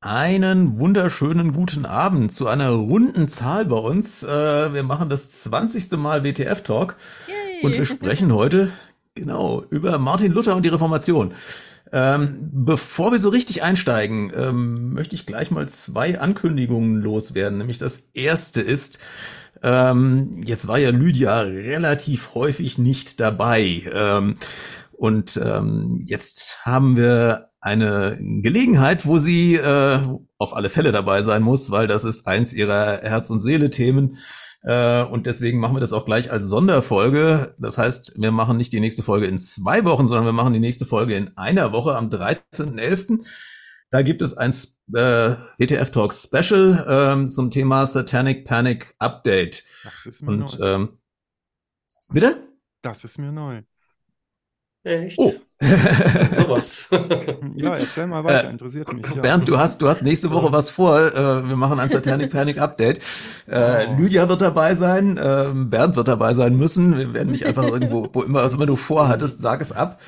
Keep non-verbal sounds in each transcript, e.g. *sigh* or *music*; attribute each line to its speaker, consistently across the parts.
Speaker 1: Einen wunderschönen guten Abend zu einer runden Zahl bei uns. Äh, wir machen das 20. Mal WTF Talk Yay. und wir sprechen heute genau über Martin Luther und die Reformation. Ähm, bevor wir so richtig einsteigen, ähm, möchte ich gleich mal zwei Ankündigungen loswerden. Nämlich das erste ist, ähm, jetzt war ja Lydia relativ häufig nicht dabei. Und ähm, jetzt haben wir eine Gelegenheit, wo sie äh, auf alle Fälle dabei sein muss, weil das ist eins ihrer Herz- und Seele-Themen. Äh, und deswegen machen wir das auch gleich als Sonderfolge. Das heißt, wir machen nicht die nächste Folge in zwei Wochen, sondern wir machen die nächste Folge in einer Woche am 13.11. Da gibt es ein äh, WTF Talk Special ähm, zum Thema Satanic Panic Update.
Speaker 2: Das ist mir und, neu. Ähm,
Speaker 1: bitte?
Speaker 2: Das ist mir neu.
Speaker 3: Echt?
Speaker 1: Oh. *laughs*
Speaker 3: Sowas. *laughs*
Speaker 2: ja, erzähl mal weiter, interessiert mich. Ja.
Speaker 1: Bernd, du hast, du hast nächste Woche was vor. Äh, wir machen ein Satanic *laughs* Panic Update. Äh, oh. Lydia wird dabei sein, ähm, Bernd wird dabei sein müssen. Wir werden nicht einfach irgendwo, wo immer, was immer du vorhattest, sag es ab.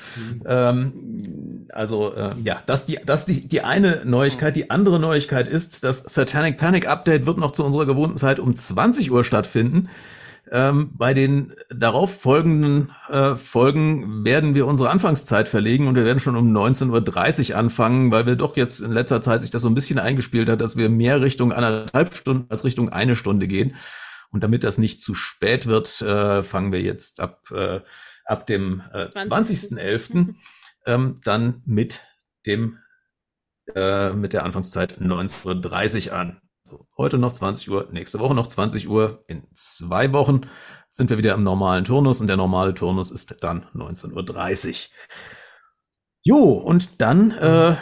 Speaker 1: Ähm, also äh, ja, das die, das die, die eine Neuigkeit. Die andere Neuigkeit ist, das Satanic Panic Update wird noch zu unserer gewohnten Zeit um 20 Uhr stattfinden. Ähm, bei den darauf folgenden äh, Folgen werden wir unsere Anfangszeit verlegen und wir werden schon um 19.30 Uhr anfangen, weil wir doch jetzt in letzter Zeit sich das so ein bisschen eingespielt hat, dass wir mehr Richtung anderthalb Stunden als Richtung eine Stunde gehen. Und damit das nicht zu spät wird, äh, fangen wir jetzt ab, äh, ab dem äh, 20.11. ähm, dann mit dem äh, mit der Anfangszeit 19.30 Uhr an. So, heute noch 20 Uhr, nächste Woche noch 20 Uhr. In zwei Wochen sind wir wieder im normalen Turnus und der normale Turnus ist dann 19.30 Uhr. Jo, und dann äh,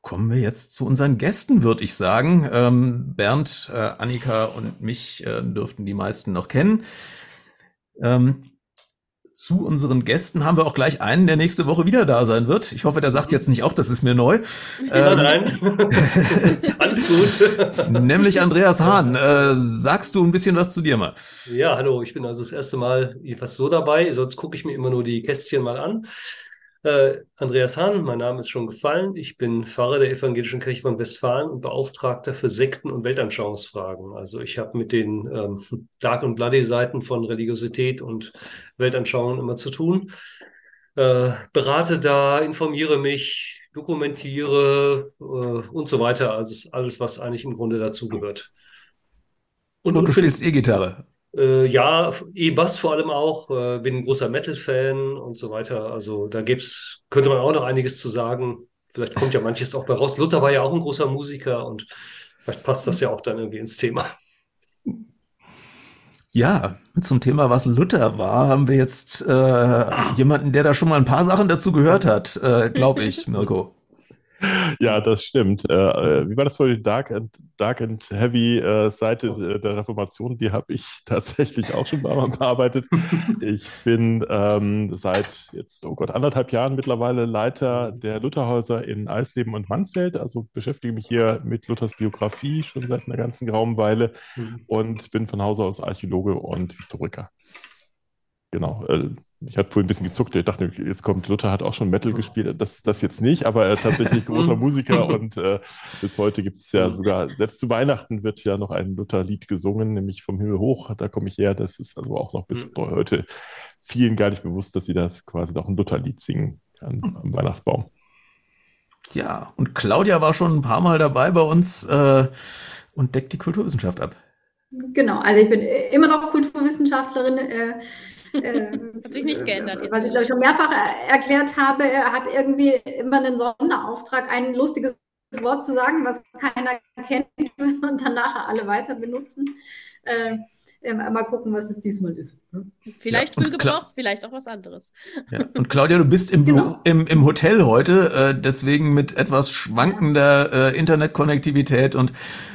Speaker 1: kommen wir jetzt zu unseren Gästen, würde ich sagen. Ähm, Bernd, äh, Annika und mich äh, dürften die meisten noch kennen. Ähm, zu unseren Gästen haben wir auch gleich einen, der nächste Woche wieder da sein wird. Ich hoffe, der sagt jetzt nicht auch, das ist mir neu.
Speaker 3: Ja, ähm, nein. *laughs* Alles gut.
Speaker 1: nämlich Andreas Hahn. Äh, sagst du ein bisschen was zu dir mal?
Speaker 3: Ja, hallo. Ich bin also das erste Mal jedenfalls so dabei. Sonst gucke ich mir immer nur die Kästchen mal an. Äh, Andreas Hahn, mein Name ist schon gefallen. Ich bin Pfarrer der Evangelischen Kirche von Westfalen und Beauftragter für Sekten- und Weltanschauungsfragen. Also ich habe mit den ähm, Dark- und Bloody-Seiten von Religiosität und Weltanschauung immer zu tun. Äh, berate da, informiere mich, dokumentiere äh, und so weiter. Also alles, was eigentlich im Grunde dazugehört.
Speaker 1: Und, und, du spielst E-Gitarre.
Speaker 3: Äh, ja, E-Bass vor allem auch. Äh, bin ein großer Metal-Fan und so weiter. Also da gibt's, könnte man auch noch einiges zu sagen. Vielleicht kommt ja manches auch bei raus. Luther war ja auch ein großer Musiker und vielleicht passt das ja auch dann irgendwie ins Thema.
Speaker 1: Ja, zum Thema, was Luther war, haben wir jetzt äh, jemanden, der da schon mal ein paar Sachen dazu gehört hat, äh, glaube ich, Mirko.
Speaker 2: Ja, das stimmt. Äh, äh, wie war das vorhin? Dark and, Dark and Heavy äh, Seite äh, der Reformation, die habe ich *laughs* tatsächlich auch schon mal bearbeitet. *laughs* Ich bin ähm, seit jetzt, oh Gott, anderthalb Jahren mittlerweile Leiter der Lutherhäuser in Eisleben und Mansfeld. Also beschäftige mich hier mit Luthers Biografie schon seit einer ganzen grauen Weile mhm. und bin von Hause aus Archäologe und Historiker. Genau. Äh, ich habe vorhin ein bisschen gezuckt. Ich dachte, jetzt kommt Luther, hat auch schon Metal gespielt. Das, das jetzt nicht, aber er ist tatsächlich *laughs* großer Musiker *laughs* und äh, bis heute gibt es ja sogar, selbst zu Weihnachten wird ja noch ein Luther-Lied gesungen, nämlich vom Himmel hoch. Da komme ich her. Das ist also auch noch bis heute vielen gar nicht bewusst, dass sie das quasi noch ein Luther-Lied singen am, am, Weihnachtsbaum.
Speaker 1: Ja, und Claudia war schon ein paar Mal dabei bei uns äh, und deckt die Kulturwissenschaft ab.
Speaker 4: Genau, also ich bin immer noch Kulturwissenschaftlerin. Äh,
Speaker 5: Hat sich nicht geändert.
Speaker 4: Jetzt. Was ich, glaube ich, schon mehrfach erklärt habe, habe irgendwie immer einen Sonderauftrag, ein lustiges Wort zu sagen, was keiner kennt *laughs* und dann nachher alle weiter benutzen. Mal gucken, was es diesmal ist.
Speaker 5: Ne? Vielleicht ja, viel gebraucht, vielleicht auch was anderes. *laughs*
Speaker 1: Ja. Und Claudia, du bist im, genau. im, im Hotel heute, äh, deswegen mit etwas schwankender äh, Internetkonnektivität und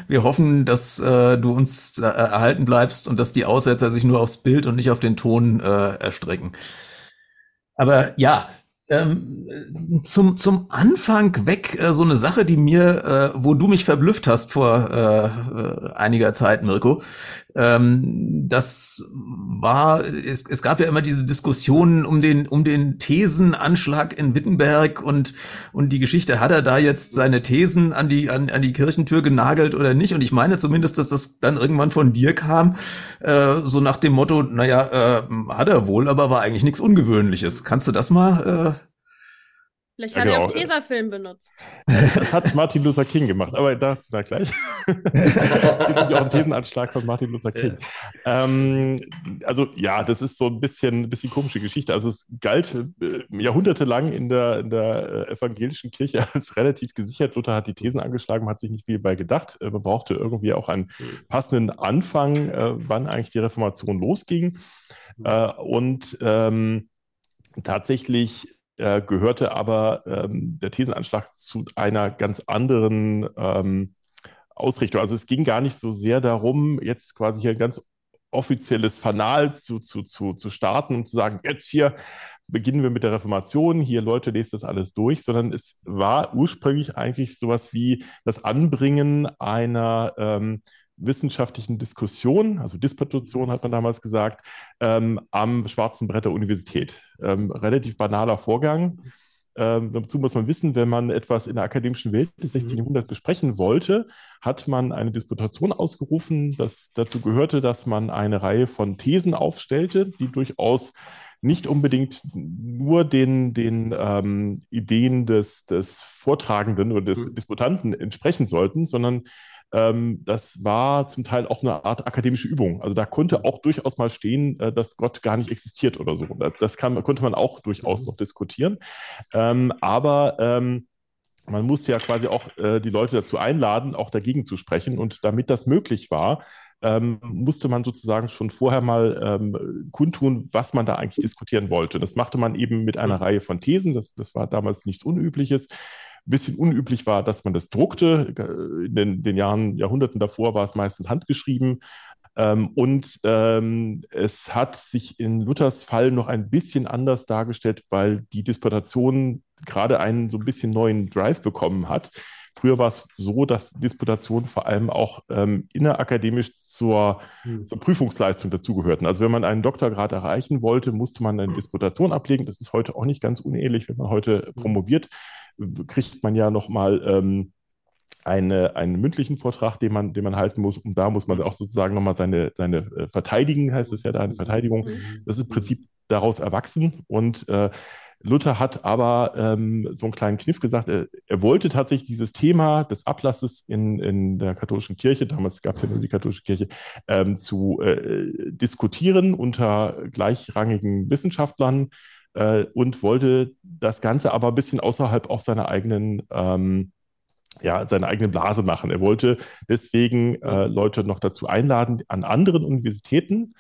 Speaker 1: wir hoffen, dass äh, du uns äh, erhalten bleibst und dass die Aussetzer sich nur aufs Bild und nicht auf den Ton äh, erstrecken. Aber ja, Ähm, zum, zum Anfang weg äh, so eine Sache, die mir, äh, wo du mich verblüfft hast vor äh, äh, einiger Zeit, Mirko. Ähm, das war, es, es gab ja immer diese Diskussionen um den, um den Thesenanschlag in Wittenberg und, und die Geschichte, hat er da jetzt seine Thesen an die, an, an die Kirchentür genagelt oder nicht? Und ich meine zumindest, dass das dann irgendwann von dir kam, äh, so nach dem Motto, naja, äh, hat er wohl, aber war eigentlich nichts Ungewöhnliches. Kannst du das mal äh,
Speaker 5: Vielleicht hat ja, genau. er auch Tesafilm benutzt. *laughs*
Speaker 2: Das hat Martin Luther King gemacht, aber dazu da gleich. es *laughs* gibt auch einen Thesenanschlag von Martin Luther King. Ja. Ähm, also ja, das ist so ein bisschen, bisschen komische Geschichte. Also es galt äh, jahrhundertelang in der, in der äh, evangelischen Kirche *laughs* als relativ gesichert. Luther hat die Thesen angeschlagen, man hat sich nicht viel bei gedacht. Äh, man brauchte irgendwie auch einen passenden Anfang, äh, wann eigentlich die Reformation losging. Äh, und ähm, tatsächlich äh, gehörte aber ähm, der Thesenanschlag zu einer ganz anderen ähm, Ausrichtung. Also es ging gar nicht so sehr darum, jetzt quasi hier ein ganz offizielles Fanal zu, zu, zu, zu starten und zu sagen, jetzt hier beginnen wir mit der Reformation, hier Leute, lest das alles durch, sondern es war ursprünglich eigentlich sowas wie das Anbringen einer ähm, wissenschaftlichen Diskussion, also Disputation hat man damals gesagt, ähm, am schwarzen Brett der Universität. Ähm, relativ banaler Vorgang. Ähm, dazu muss man wissen, wenn man etwas in der akademischen Welt des 16. Mhm. Jahrhunderts besprechen wollte, hat man eine Disputation ausgerufen. Das dazu gehörte, dass man eine Reihe von Thesen aufstellte, die durchaus nicht unbedingt nur den, den ähm, Ideen des, des Vortragenden oder des mhm. Disputanten entsprechen sollten, sondern ähm, das war zum Teil auch eine Art akademische Übung. Also da konnte auch durchaus mal stehen, äh, dass Gott gar nicht existiert oder so. Das, das kann, konnte man auch durchaus mhm. noch diskutieren. Ähm, aber ähm, man musste ja quasi auch äh, die Leute dazu einladen, auch dagegen zu sprechen. Und damit das möglich war, ähm, musste man sozusagen schon vorher mal ähm, kundtun, was man da eigentlich diskutieren wollte. Das machte man eben mit einer mhm. Reihe von Thesen. Das, das war damals nichts Unübliches. Ein bisschen unüblich war, dass man das druckte. In den, den Jahren, Jahrhunderten davor war es meistens handgeschrieben. Ähm, und ähm, es hat sich in Luthers Fall noch ein bisschen anders dargestellt, weil die Disputation gerade einen so ein bisschen neuen Drive bekommen hat. Früher war es so, dass Disputationen vor allem auch ähm, innerakademisch zur, hm. zur Prüfungsleistung dazugehörten. Also wenn man einen Doktorgrad erreichen wollte, musste man eine Disputation ablegen. Das ist heute auch nicht ganz unehrlich, wenn man heute hm. promoviert kriegt man ja nochmal ähm, eine, einen mündlichen Vortrag, den man, den man halten muss. Und da muss man auch sozusagen nochmal seine, seine äh, verteidigen, heißt es ja da, eine Verteidigung. Mhm. Das ist im Prinzip daraus erwachsen. Und äh, Luther hat aber ähm, so einen kleinen Kniff gesagt, er, er, wollte tatsächlich dieses Thema des Ablasses in, in der katholischen Kirche, damals gab es ja nur die katholische Kirche, ähm, zu äh, diskutieren unter gleichrangigen Wissenschaftlern äh, und wollte das Ganze aber ein bisschen außerhalb auch seiner eigenen ähm, ja, seine eigene Blase machen. Er wollte deswegen äh, Leute noch dazu einladen an anderen Universitäten.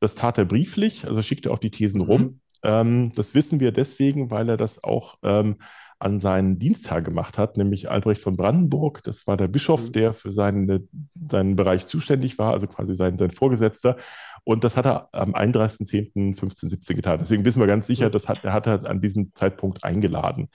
Speaker 2: Das tat er brieflich, also schickte auch die Thesen mhm. rum. Ähm, das wissen wir deswegen, weil er das auch ähm, an seinen Dienstag gemacht hat, nämlich Albrecht von Brandenburg. Das war der Bischof, mhm. der für seinen, seinen Bereich zuständig war, also quasi sein, sein Vorgesetzter. Und das hat er am 31.10.1517 getan. Deswegen wissen wir ganz sicher, das hat, er hat er an diesem Zeitpunkt eingeladen.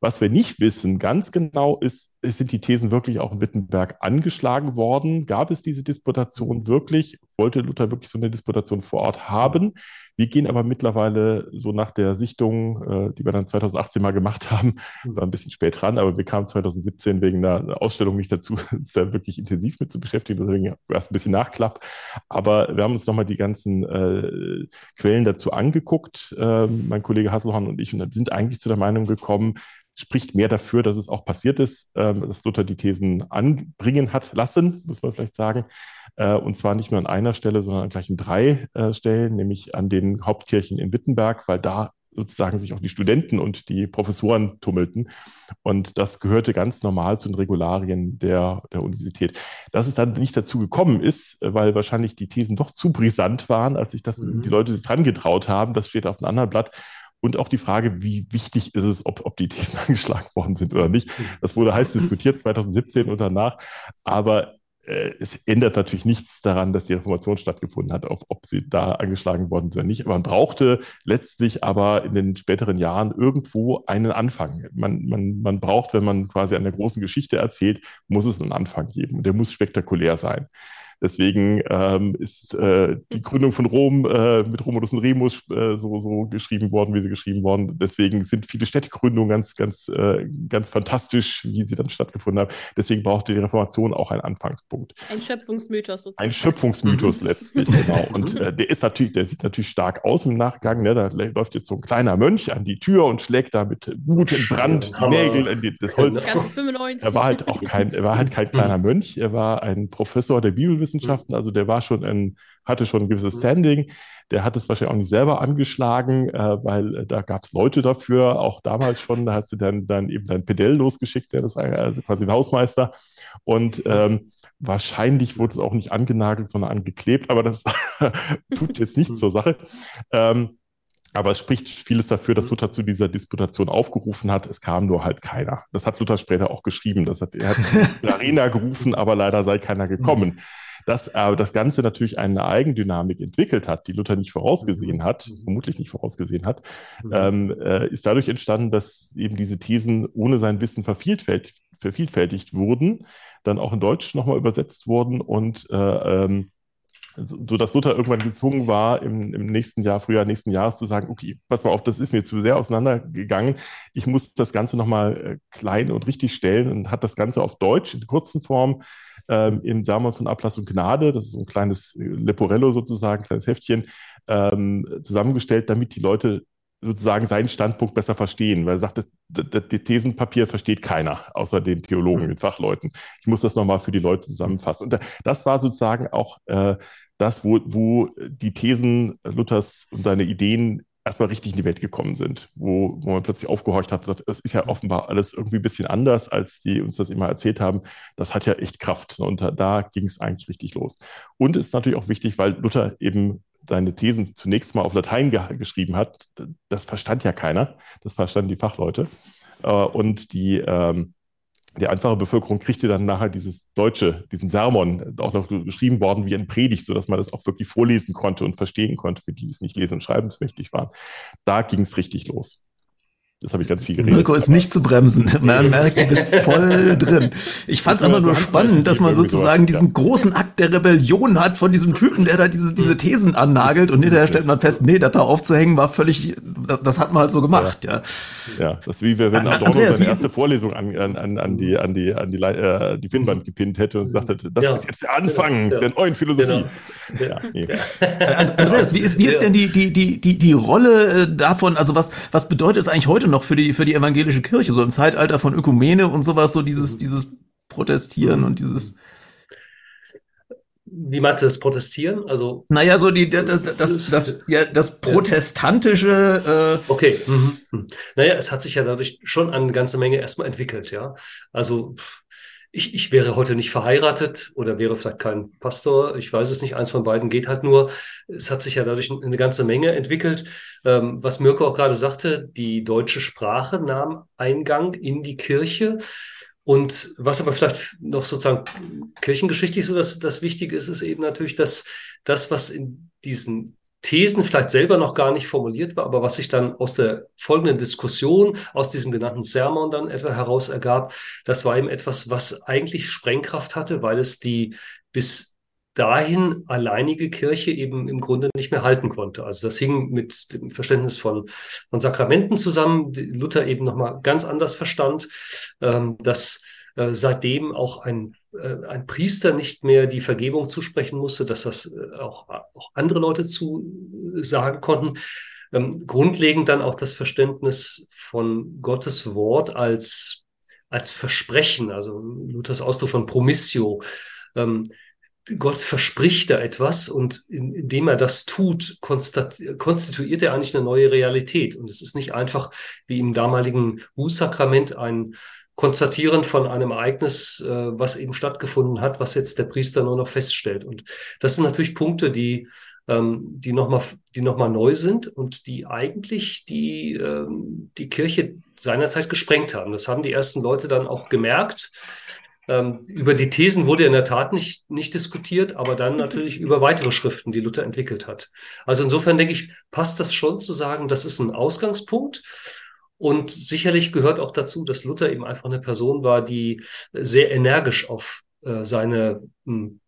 Speaker 2: Was wir nicht wissen ganz genau ist, sind die Thesen wirklich auch in Wittenberg angeschlagen worden? Gab es diese Disputation wirklich? Wollte Luther wirklich so eine Disputation vor Ort haben? Wir gehen aber mittlerweile so nach der Sichtung, äh, die wir dann 2018 mal gemacht *laughs* haben, war ein bisschen spät dran, aber wir kamen 2017 wegen einer Ausstellung nicht dazu, *laughs* uns da wirklich intensiv mit zu beschäftigen. Deswegen war es ein bisschen Nachklapp. Aber wir haben uns nochmal die ganzen äh, Quellen dazu angeguckt, äh, mein Kollege Hasselhorn und ich, und sind eigentlich zu der Meinung gekommen, spricht mehr dafür, dass es auch passiert ist, ähm, dass Luther die Thesen anbringen hat lassen, muss man vielleicht sagen. Äh, und zwar nicht nur an einer Stelle, sondern an gleich in drei äh, Stellen, nämlich an den Hauptkirchen in Wittenberg, weil da sozusagen sich auch die Studenten und die Professoren tummelten. Und das gehörte ganz normal zu den Regularien der, der Universität. Dass es dann nicht dazu gekommen ist, weil wahrscheinlich die Thesen doch zu brisant waren, als sich das mhm. die Leute sich dran getraut haben, das steht auf einem anderen Blatt. Und auch die Frage, wie wichtig ist es, ob, ob die Thesen *laughs* angeschlagen worden sind oder nicht. Das wurde heiß diskutiert *laughs* 2017 und danach. Aber äh, es ändert natürlich nichts daran, dass die Reformation stattgefunden hat, ob, ob sie da angeschlagen worden sind oder nicht. Aber man brauchte letztlich aber in den späteren Jahren irgendwo einen Anfang. Man, man, man braucht, wenn man quasi eine große Geschichte erzählt, muss es einen Anfang geben und der muss spektakulär sein. Deswegen ähm, ist äh, die Gründung von Rom äh, mit Romulus und Remus äh, so, so geschrieben worden, wie sie geschrieben worden. Deswegen sind viele Städtegründungen ganz, ganz, äh, ganz fantastisch, wie sie dann stattgefunden haben. Deswegen brauchte die Reformation auch einen Anfangspunkt.
Speaker 5: Ein Schöpfungsmythos
Speaker 2: sozusagen. Ein Schöpfungsmythos letztlich, genau. Und äh, der ist natürlich, der sieht natürlich stark aus im Nachgang. Ne? Da läuft jetzt so ein kleiner Mönch an die Tür und schlägt da mit Wut in Brand die Nägel in die, das Holz.
Speaker 5: Ganze 95.
Speaker 2: Er war halt auch kein, er war halt kein kleiner Mönch. Er war ein Professor der Bibelwissenschaft Wissenschaften. Also der war schon ein, hatte schon ein gewisses Standing. Der hat es wahrscheinlich auch nicht selber angeschlagen, äh, weil äh, da gab es Leute dafür, auch damals schon. Da hast du dann, dann eben dein Pedell losgeschickt, der ist also quasi ein Hausmeister. Und ähm, wahrscheinlich wurde es auch nicht angenagelt, sondern angeklebt, aber das *laughs* tut jetzt nichts zur Sache. Ähm, aber es spricht vieles dafür, dass Luther zu dieser Disputation aufgerufen hat. Es kam nur halt keiner. Das hat Luther später auch geschrieben. Das hat, er hat *laughs* Arena gerufen, aber leider sei keiner gekommen dass aber das Ganze natürlich eine Eigendynamik entwickelt hat, die Luther nicht vorausgesehen hat, mhm. vermutlich nicht vorausgesehen hat, mhm. ähm, äh, ist dadurch entstanden, dass eben diese Thesen ohne sein Wissen vervielfältigt, vervielfältigt wurden, dann auch in Deutsch nochmal übersetzt wurden und äh, ähm, so dass Luther irgendwann gezwungen war, im, im, nächsten Jahr, Frühjahr nächsten Jahres zu sagen, okay, pass mal auf, das ist mir zu sehr auseinandergegangen. Ich muss das Ganze nochmal äh, klein und richtig stellen und hat das Ganze auf Deutsch in kurzen Form ähm, im Sermon von Ablass und Gnade, das ist so ein kleines äh, Leporello sozusagen, ein kleines Heftchen, ähm, zusammengestellt, damit die Leute sozusagen seinen Standpunkt besser verstehen, weil er sagt, das, das, das Thesenpapier versteht keiner, außer den Theologen, mhm. den Fachleuten. Ich muss das nochmal für die Leute zusammenfassen. Und das war sozusagen auch äh, das, wo, wo die Thesen Luthers und seine Ideen erstmal richtig in die Welt gekommen sind, wo, wo man plötzlich aufgehorcht hat, sagt, das ist ja offenbar alles irgendwie ein bisschen anders, als die uns das immer erzählt haben. Das hat ja echt Kraft. Und da, da ging es eigentlich richtig los. Und ist natürlich auch wichtig, weil Luther eben seine Thesen zunächst mal auf Latein ge geschrieben hat. Das verstand ja keiner. Das verstanden die Fachleute. Äh, und die, ähm, die einfache Bevölkerung kriegte dann nachher dieses deutsche, diesen Sermon, auch noch geschrieben worden wie ein Predigt, sodass man das auch wirklich vorlesen konnte und verstehen konnte, für die es nicht lesen und schreibensmächtig waren. Da ging es richtig los. Das habe ich ganz viel geredet.
Speaker 1: Mirko ist nicht zu bremsen. *laughs* Man merkt, du bist voll drin. Ich fand es aber nur spannend, dass man sozusagen diesen großen Akt der Rebellion hat von diesem Typen, der da diese, diese Thesen annagelt und hinterher stellt man fest, nee, das da aufzuhängen war völlig, das, das hat man halt so gemacht, ja.
Speaker 2: Ja, das ist wie wenn Adorno Andreas, seine erste Vorlesung an, an, an die, an die, an die, äh, die Pinnwand gepinnt hätte und gesagt hätte, das ja. ist jetzt der Anfang ja. der neuen Philosophie. Genau. Ja,
Speaker 1: nee. Andreas, wie ist, wie ist denn die, die, die, die, die Rolle äh, davon, also was, was bedeutet es eigentlich heute noch für die, für die evangelische Kirche, so im Zeitalter von Ökumene und sowas, so dieses, mhm. dieses Protestieren und dieses.
Speaker 3: Wie meinte das Protestieren? Also
Speaker 1: naja, so die das das, das, das, ja, das protestantische.
Speaker 3: Äh okay. Mhm. mhm. Naja, es hat sich ja dadurch schon eine ganze Menge erstmal entwickelt, ja. Also ich, ich wäre heute nicht verheiratet oder wäre vielleicht kein Pastor. Ich weiß es nicht. Eins von beiden geht halt nur. Es hat sich ja dadurch eine ganze Menge entwickelt. Ähm, was Mirko auch gerade sagte, die deutsche Sprache nahm Eingang in die Kirche. Und was aber vielleicht noch sozusagen kirchengeschichtlich so das, das Wichtige ist, ist eben natürlich, dass das, was in diesen Thesen vielleicht selber noch gar nicht formuliert war, aber was sich dann aus der folgenden Diskussion, aus diesem genannten Sermon dann etwa heraus ergab, das war eben etwas, was eigentlich Sprengkraft hatte, weil es die bis dahin alleinige Kirche eben im Grunde nicht mehr halten konnte. Also das hing mit dem Verständnis von, von Sakramenten zusammen, Luther eben nochmal ganz anders verstand, ähm, dass äh, seitdem auch ein ein Priester nicht mehr die Vergebung zusprechen musste, dass das äh, auch, auch andere Leute zu sagen konnten. Ähm, grundlegend dann auch das Verständnis von Gottes Wort als, als Versprechen, also Luthers Ausdruck von Promissio. Ähm, Gott verspricht da etwas und indem er das tut, konstituiert er eigentlich eine neue Realität. Und es ist nicht einfach wie im damaligen Bußsakrament ein Konstatieren von einem Ereignis, äh, was eben stattgefunden hat, was jetzt der Priester nur noch feststellt. Und das sind natürlich Punkte, die ähm, die nochmal die noch mal neu sind und die eigentlich die, ähm, die Kirche seinerzeit gesprengt haben. Das haben die ersten Leute dann auch gemerkt. Ähm, über die Thesen wurde in der Tat nicht, nicht diskutiert, aber dann natürlich über weitere Schriften, die Luther entwickelt hat. Also insofern denke ich, passt das schon zu sagen, das ist ein Ausgangspunkt. Und sicherlich gehört auch dazu, dass Luther eben einfach eine Person war, die sehr energisch auf äh, seine hm,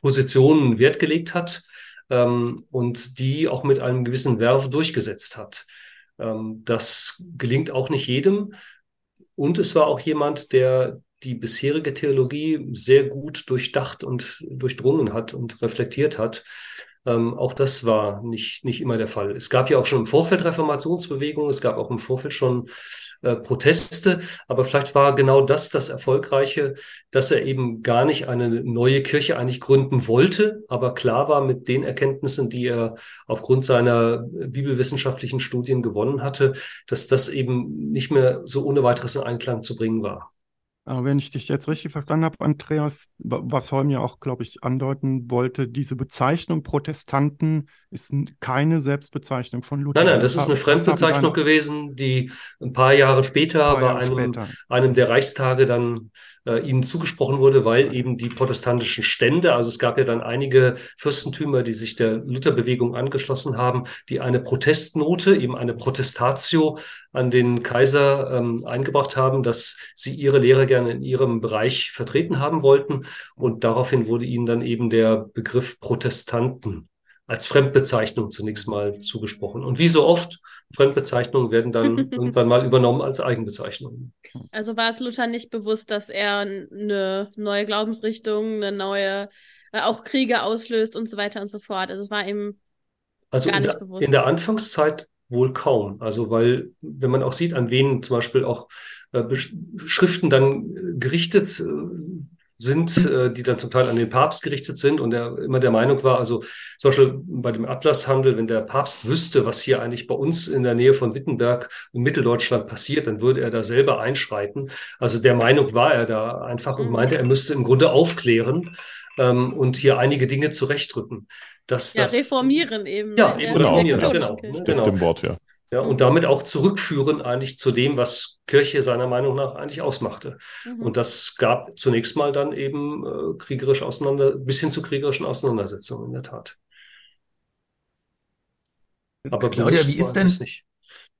Speaker 3: Positionen Wert gelegt hat ähm, und die auch mit einem gewissen Werf durchgesetzt hat. Ähm, das gelingt auch nicht jedem. Und es war auch jemand, der die bisherige Theologie sehr gut durchdacht und durchdrungen hat und reflektiert hat. Ähm, auch das war nicht, nicht immer der Fall. Es gab ja auch schon im Vorfeld Reformationsbewegungen, es gab auch im Vorfeld schon äh, Proteste, aber vielleicht war genau das das Erfolgreiche, dass er eben gar nicht eine neue Kirche eigentlich gründen wollte, aber klar war mit den Erkenntnissen, die er aufgrund seiner bibelwissenschaftlichen Studien gewonnen hatte, dass das eben nicht mehr so ohne weiteres in Einklang zu bringen war.
Speaker 6: Aber wenn ich dich jetzt richtig verstanden habe, Andreas, was Holm ja auch, glaube ich, andeuten wollte, diese Bezeichnung Protestanten ist keine Selbstbezeichnung von Luther.
Speaker 3: Nein, nein, das ist eine Fremdbezeichnung gewesen, die ein paar Jahre später paar Jahre bei einem, später. einem der Reichstage dann äh, ihnen zugesprochen wurde, weil eben die protestantischen Stände, also es gab ja dann einige Fürstentümer, die sich der Lutherbewegung angeschlossen haben, die eine Protestnote, eben eine Protestatio an den Kaiser ähm, eingebracht haben, dass sie ihre Lehre gerne in ihrem Bereich vertreten haben wollten. Und daraufhin wurde ihnen dann eben der Begriff Protestanten als Fremdbezeichnung zunächst mal zugesprochen. Und wie so oft, Fremdbezeichnungen werden dann *laughs* irgendwann mal übernommen als Eigenbezeichnungen.
Speaker 5: Also war es Luther nicht bewusst, dass er eine neue Glaubensrichtung, eine neue, äh, auch Kriege auslöst und so weiter und so fort. Also es war ihm
Speaker 3: also gar nicht der, bewusst. In der Anfangszeit wohl kaum. Also weil, wenn man auch sieht, an wen zum Beispiel auch Schriften dann gerichtet äh, sind, äh, die dann zum Teil an den Papst gerichtet sind und er immer der Meinung war, also zum Beispiel bei dem Ablasshandel, wenn der Papst wüsste, was hier eigentlich bei uns in der Nähe von Wittenberg in Mitteldeutschland passiert, dann würde er da selber einschreiten. Also der Meinung war er da einfach und mhm. meinte, er müsste im Grunde aufklären ähm, und hier einige Dinge zurechtrücken. Dass
Speaker 5: ja,
Speaker 3: das,
Speaker 5: reformieren eben.
Speaker 3: Ja, eben reformieren, genau. genau.
Speaker 2: Stimmt dem Wort, ja.
Speaker 3: Ja, und damit auch zurückführen eigentlich zu dem, was Kirche seiner Meinung nach eigentlich ausmachte. Mhm. Und das gab zunächst mal dann eben äh, kriegerische Auseinander, bis hin zu kriegerischen Auseinandersetzungen in der Tat.
Speaker 1: Aber Claudia, wie ist denn,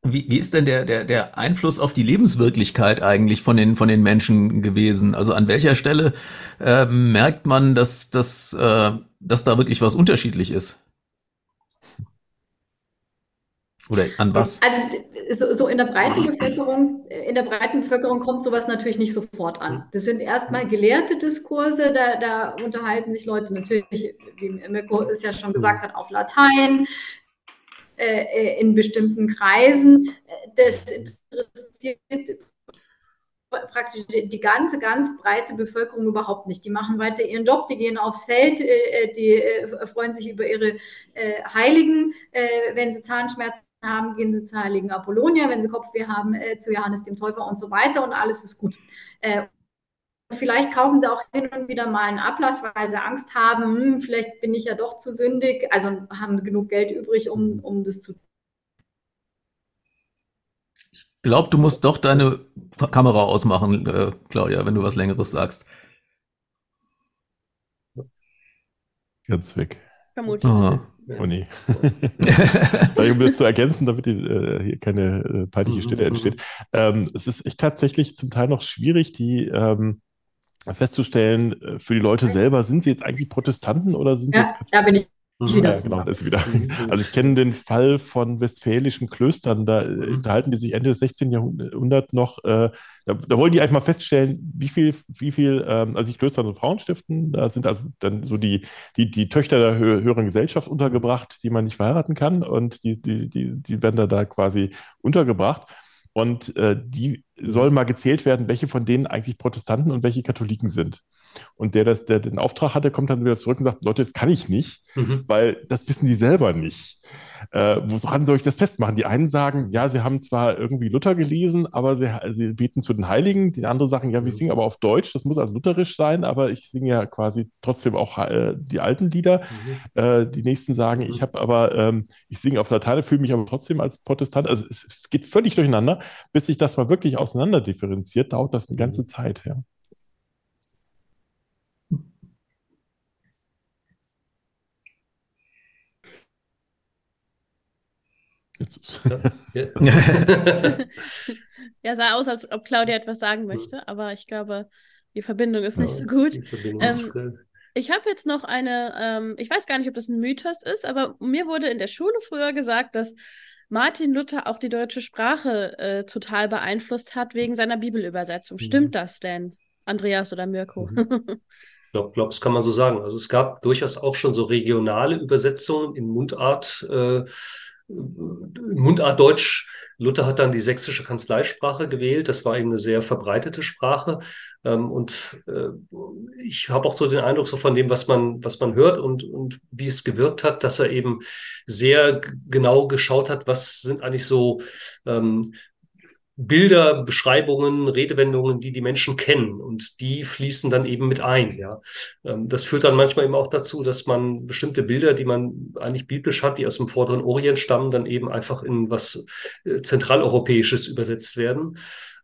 Speaker 1: wie, wie ist denn der, der, der Einfluss auf die Lebenswirklichkeit eigentlich von den, von den Menschen gewesen? Also an welcher Stelle äh, merkt man, dass, dass, äh, dass da wirklich was unterschiedlich ist? Oder an was?
Speaker 4: Also so, so, in der breiten Bevölkerung, in der breiten Bevölkerung kommt sowas natürlich nicht sofort an. Das sind erstmal gelehrte Diskurse, da, da unterhalten sich Leute natürlich, wie Mirko es ja schon gesagt hat, auf Latein, äh, äh in bestimmten Kreisen. Das interessiert praktisch die ganze, ganz breite Bevölkerung überhaupt nicht. Die machen weiter ihren Job, die gehen aufs Feld, äh, äh, die äh, freuen sich über ihre Heiligen. Wenn sie Zahnschmerzen haben, gehen sie zur heiligen Apollonia. Wenn sie Kopfweh haben, zu Johannes dem Täufer und so weiter und alles ist gut. Vielleicht kaufen sie auch hin und wieder mal einen Ablass, weil sie Angst haben, hm, vielleicht bin ich ja doch zu sündig, also haben genug Geld übrig, um, um das zu
Speaker 1: glaube, du musst doch deine Kamera ausmachen, äh, Claudia, wenn du was Längeres sagst.
Speaker 2: Ganz weg.
Speaker 5: Vermutlich. Oh
Speaker 2: nee. *laughs* um das zu ergänzen, damit die, äh, hier keine äh, peinliche Stille entsteht. Ähm, es ist echt tatsächlich zum Teil noch schwierig, die ähm, festzustellen, äh, für die Leute selber, sind sie jetzt eigentlich Protestanten oder sind
Speaker 4: ja,
Speaker 2: sie jetzt
Speaker 4: Da bin ich
Speaker 2: wieder. Ja, genau, ist wieder. *laughs* Also ich kenne den Fall von westfälischen Klöstern, da mhm. unterhalten die sich Ende des 16. Jahrhunderts noch, äh, da, da, wollen die einfach mal feststellen, wie viel, wie viel, ähm, also die Klöster und Frauenstiften, da sind also dann so die, die, die Töchter der hö höheren Gesellschaft untergebracht, die man nicht verheiraten kann und die, die, die, die werden da, da quasi untergebracht. Und äh, die sollen mal gezählt werden, welche von denen eigentlich Protestanten und welche Katholiken sind. Und der, das, der den Auftrag hatte, kommt dann wieder zurück und sagt, Leute, das kann ich nicht, mhm. weil das wissen die selber nicht. Äh, woran soll ich das festmachen? Die einen sagen, ja, sie haben zwar irgendwie Luther gelesen, aber sie, sie beten zu den Heiligen. Die anderen sagen, ja, wir mhm. singen aber auf Deutsch, das muss also lutherisch sein, aber ich singe ja quasi trotzdem auch äh, die alten Lieder. Mhm. Äh, die nächsten sagen, ich mhm. habe aber, ähm, ich singe auf Latein, fühle mich aber trotzdem als Protestant. Also es geht völlig durcheinander. Bis sich das mal wirklich auseinander differenziert, dauert das eine ganze Zeit. Ja. *laughs*
Speaker 5: ja, sah aus, als ob Claudia etwas sagen möchte, aber ich glaube, die Verbindung ist nicht ja, so gut. Ähm, ich habe jetzt noch eine, ähm, ich weiß gar nicht, ob das ein Mythos ist, aber mir wurde in der Schule früher gesagt, dass Martin Luther auch die deutsche Sprache äh, total beeinflusst hat wegen seiner Bibelübersetzung. Stimmt mhm. das denn, Andreas oder Mirko?
Speaker 3: Mhm. *laughs* Ich glaube, glaub, das kann man so sagen. Also es gab durchaus auch schon so regionale Übersetzungen in Mundart. Äh, Mundart Deutsch. Luther hat dann die sächsische Kanzleisprache gewählt. Das war eben eine sehr verbreitete Sprache. Ähm, und äh, ich habe auch so den Eindruck, so von dem, was man, was man hört und, und wie es gewirkt hat, dass er eben sehr genau geschaut hat, was sind eigentlich so ähm, Bilder, Beschreibungen, Redewendungen, die die Menschen kennen und die fließen dann eben mit ein. Ja, ähm, das führt dann manchmal eben auch dazu, dass man bestimmte Bilder, die man eigentlich biblisch hat, die aus dem vorderen Orient stammen, dann eben einfach in was äh, zentraleuropäisches übersetzt werden.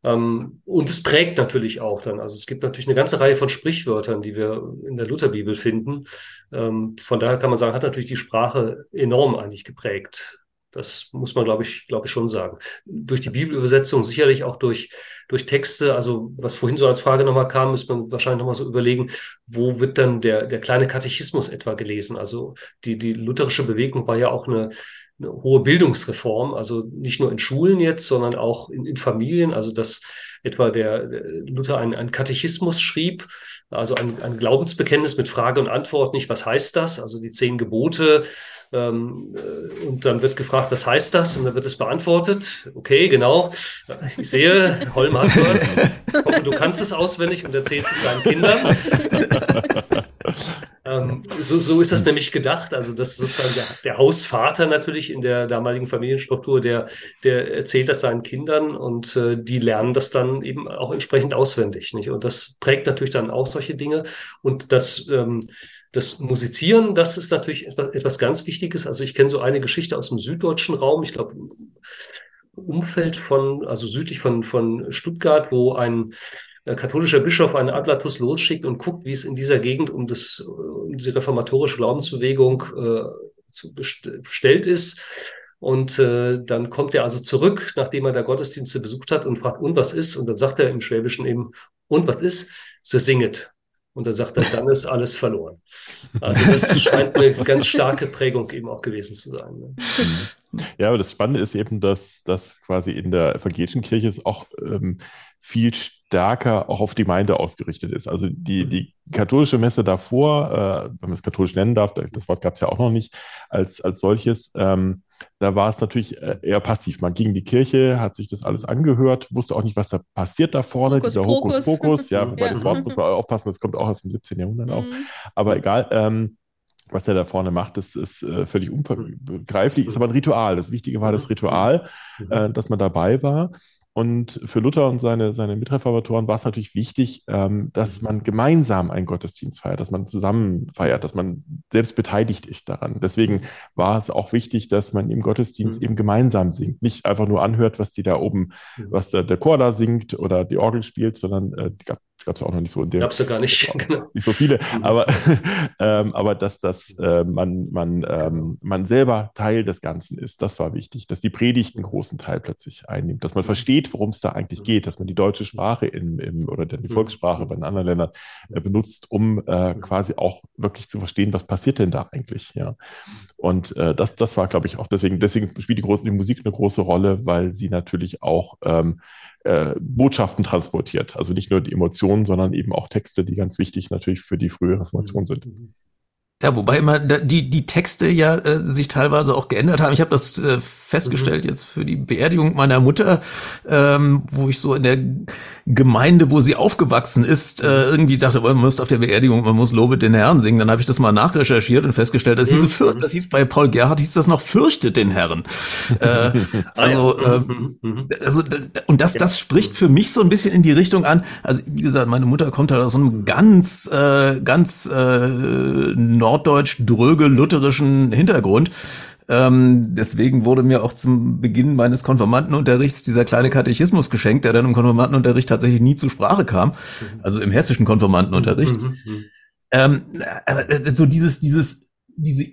Speaker 3: Ähm, und es prägt natürlich auch dann. Also es gibt natürlich eine ganze Reihe von Sprichwörtern, die wir in der Lutherbibel finden. Ähm, von daher kann man sagen, hat natürlich die Sprache enorm eigentlich geprägt. Das muss man, glaube ich, glaube ich schon sagen. Durch die Bibelübersetzung, sicherlich auch durch, durch Texte, also was vorhin so als Frage nochmal kam, müsste man wahrscheinlich nochmal so überlegen, wo wird dann der, der kleine Katechismus etwa gelesen? Also die, die lutherische Bewegung war ja auch eine, eine hohe Bildungsreform, also nicht nur in Schulen jetzt, sondern auch in, in Familien, also dass etwa der, der Luther einen, einen Katechismus schrieb, also ein, ein Glaubensbekenntnis mit Frage und Antwort, nicht was heißt das, also die zehn Gebote, ähm, äh, und dann wird gefragt, was heißt das? Und dann wird es beantwortet. Okay, genau. Ich sehe, Holm hat was. Hoffe, du kannst es auswendig und erzählst es deinen Kindern. *laughs* ähm, so, so ist das nämlich gedacht. Also, dass sozusagen der, der, Hausvater natürlich in der damaligen Familienstruktur, der, der erzählt das seinen Kindern und äh, die lernen das dann eben auch entsprechend auswendig. Nicht? Und das prägt natürlich dann auch solche Dinge. Und das ähm, das Musizieren, das ist natürlich etwas, etwas ganz Wichtiges. Also ich kenne so eine Geschichte aus dem süddeutschen Raum, ich glaube, Umfeld von, also südlich von, von Stuttgart, wo ein äh, katholischer Bischof einen Adlatus losschickt und guckt, wie es in dieser Gegend um, das, um diese reformatorische Glaubensbewegung äh, zu bestellt ist. Und äh, dann kommt er also zurück, nachdem er da Gottesdienste besucht hat und fragt, und was ist? Und dann sagt er im Schwäbischen eben, und was ist? So singet. Und dann sagt er, dann ist alles verloren. Also das *laughs* scheint eine ganz starke Prägung eben auch gewesen zu sein. Ne?
Speaker 2: Ja, aber das Spannende ist eben, dass das quasi in der evangelischen Kirche es auch ähm, viel stärker auch auf die Gemeinde ausgerichtet ist. Also die, mhm. die katholische Messe davor, äh, wenn man es katholisch nennen darf, das Wort gab es ja auch noch nicht als, als solches, ähm, da war es natürlich äh, eher passiv. Man ging in die Kirche, hat sich das alles angehört, wusste auch nicht, was da passiert da vorne, Hokus dieser Hokuspokus. Ja, *laughs* wobei ja. das Wort muss man aufpassen, das kommt auch aus dem 17. Jahrhundert mhm. auch. Aber egal. Ähm, was er da vorne macht, das ist äh, völlig unbegreiflich, ist aber ein Ritual. Das Wichtige war das Ritual, mhm. äh, dass man dabei war. Und für Luther und seine, seine Mitreformatoren war es natürlich wichtig, ähm, dass mhm. man gemeinsam einen Gottesdienst feiert, dass man zusammen feiert, dass man selbst beteiligt ist daran. Deswegen war es auch wichtig, dass man im Gottesdienst mhm. eben gemeinsam singt. Nicht einfach nur anhört, was die da oben, mhm. was der, der Chor da singt oder die Orgel spielt, sondern äh, gab es auch noch nicht so in der.
Speaker 3: Gab es ja gar nicht.
Speaker 2: Genau. *laughs* Nicht so viele. Mhm. Aber, *laughs* ähm, aber dass, dass äh, man, man, ähm, man selber Teil des Ganzen ist, das war wichtig. Dass die Predigt einen großen Teil plötzlich einnimmt. Dass man versteht, worum es da eigentlich mhm. geht. Dass man die deutsche Sprache in, in, oder die mhm. Volkssprache bei den anderen Ländern äh, benutzt, um äh, quasi auch wirklich zu verstehen, was passiert denn da eigentlich. Ja. Und äh, das, das war, glaube ich, auch deswegen, deswegen spielt die, große, die Musik eine große Rolle, weil sie natürlich auch ähm, äh, Botschaften transportiert. Also nicht nur die Emotionen, sondern eben auch Texte, die ganz wichtig natürlich für die frühe Reformation sind.
Speaker 1: Ja, wobei immer die, die Texte ja äh, sich teilweise auch geändert haben. Ich habe das äh, festgestellt mhm. jetzt für die Beerdigung meiner Mutter, ähm, wo ich so in der Gemeinde, wo sie aufgewachsen ist, äh, irgendwie dachte, man muss auf der Beerdigung, man muss Lobet den Herrn singen. Dann habe ich das mal nachrecherchiert und festgestellt, das, hieß, mhm. das hieß bei Paul Gerhardt hieß das noch Fürchtet den Herrn. äh, *laughs* also, äh, also und das, das spricht für mich so ein bisschen in die Richtung an. Also wie gesagt, meine Mutter kommt halt aus so einem ganz, äh, ganz äh, norddeutsch dröge lutherischen Hintergrund. Ähm, deswegen wurde mir auch zum Beginn meines Konformantenunterrichts dieser kleine Katechismus geschenkt, der dann im Konformantenunterricht tatsächlich nie zur Sprache kam. Mhm. Also im hessischen Konformantenunterricht. Mhm, mhm, ähm, aber äh, so dieses, dieses diese,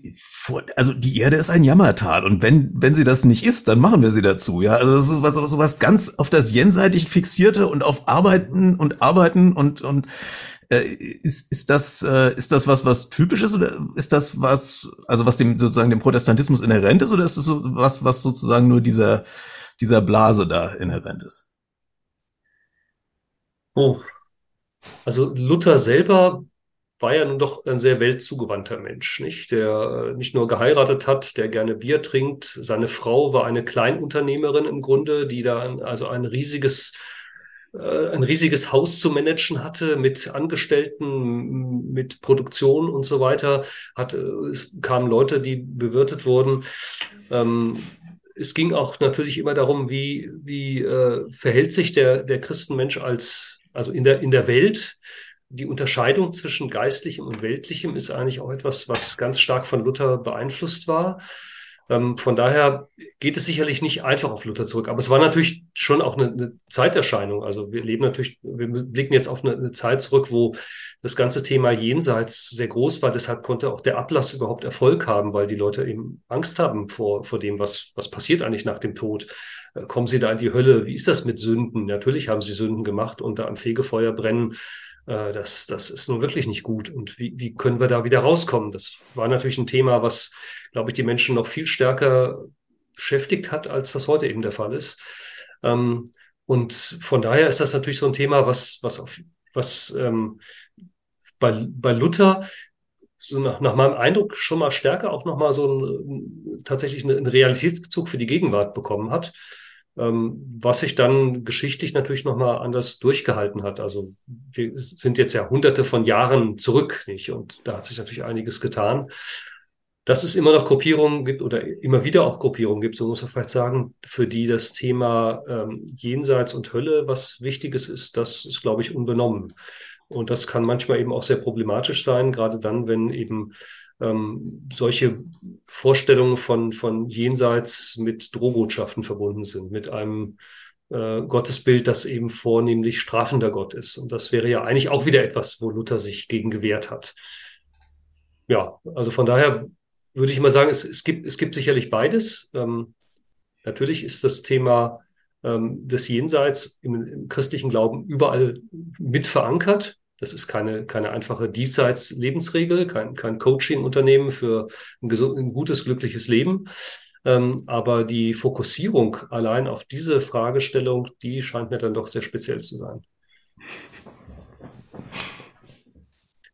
Speaker 1: also die Erde ist ein Jammertal und wenn, wenn sie das nicht ist, dann machen wir sie dazu, ja. Also das ist was, was ganz auf das jenseitig fixierte und auf Arbeiten und Arbeiten und, und äh, ist, ist das, äh, ist das was, was typisch ist oder ist das was, also was dem sozusagen dem Protestantismus inhärent ist oder ist das so was, was sozusagen nur dieser, dieser Blase da inhärent ist?
Speaker 3: Oh. Also Luther selber war ja nun doch ein sehr weltzugewandter Mensch, nicht? Der äh, nicht nur geheiratet hat, der gerne Bier trinkt. Seine Frau war eine Kleinunternehmerin im Grunde, die da also ein riesiges ein riesiges Haus zu managen hatte mit Angestellten, mit Produktion und so weiter. Hat, äh, es kamen Leute, die bewirtet wurden. Ähm, es ging auch natürlich immer darum, wie, wie äh, verhält sich der, der Christenmensch als, also in der, in der Welt die Unterscheidung zwischen geistlichem und weltlichem ist eigentlich auch etwas, was ganz stark von Luther beeinflusst war. Ähm, von daher geht es sicherlich nicht einfach auf Luther zurück. Aber es war natürlich schon auch eine, eine Zeiterscheinung. Also wir leben natürlich, wir blicken jetzt auf eine, eine, Zeit zurück, wo das ganze Thema Jenseits sehr groß war. Deshalb konnte auch der Ablass überhaupt Erfolg haben, weil die Leute eben Angst haben vor, vor dem, was, was passiert eigentlich nach dem Tod. Äh, kommen sie da in die Hölle? Wie ist das mit Sünden? Natürlich haben sie Sünden gemacht und da am Fegefeuer brennen äh, das, das ist nun wirklich nicht gut. Und wie, wie können wir da wieder rauskommen? Das war natürlich ein Thema, was, glaube ich, die Menschen noch viel stärker beschäftigt hat, als das heute eben der Fall ist. Ähm, und von daher ist das natürlich so ein Thema, was, was, auf, was ähm, bei, bei Luther so nach, nach meinem Eindruck schon mal stärker auch nochmal so ein, tatsächlich einen Realitätsbezug für die Gegenwart bekommen hat was sich dann geschichtlich natürlich nochmal anders durchgehalten hat. Also wir sind jetzt ja hunderte von Jahren zurück, nicht? Und da hat sich natürlich einiges getan. Dass es immer noch Gruppierungen gibt oder immer wieder auch Gruppierungen gibt, so muss man vielleicht sagen, für die das Thema ähm, Jenseits und Hölle was Wichtiges ist, das ist, glaube ich, unbenommen. Und das kann manchmal eben auch sehr problematisch sein, gerade dann, wenn eben ähm, solche Vorstellungen von, von Jenseits mit Drohbotschaften verbunden sind, mit einem äh, Gottesbild, das eben vornehmlich strafender Gott ist. Und das wäre ja eigentlich auch wieder etwas, wo Luther sich gegen gewehrt hat. Ja, also von daher würde ich mal sagen, es, es, gibt, es gibt sicherlich beides. Ähm, natürlich ist das Thema ähm, des Jenseits im, im christlichen Glauben überall mit verankert. Das ist keine, keine einfache Diesseits-Lebensregel, kein, kein Coaching-Unternehmen für ein, ein, gutes, glückliches Leben. Ähm, aber die Fokussierung allein auf diese Fragestellung, die scheint mir dann doch sehr speziell zu sein.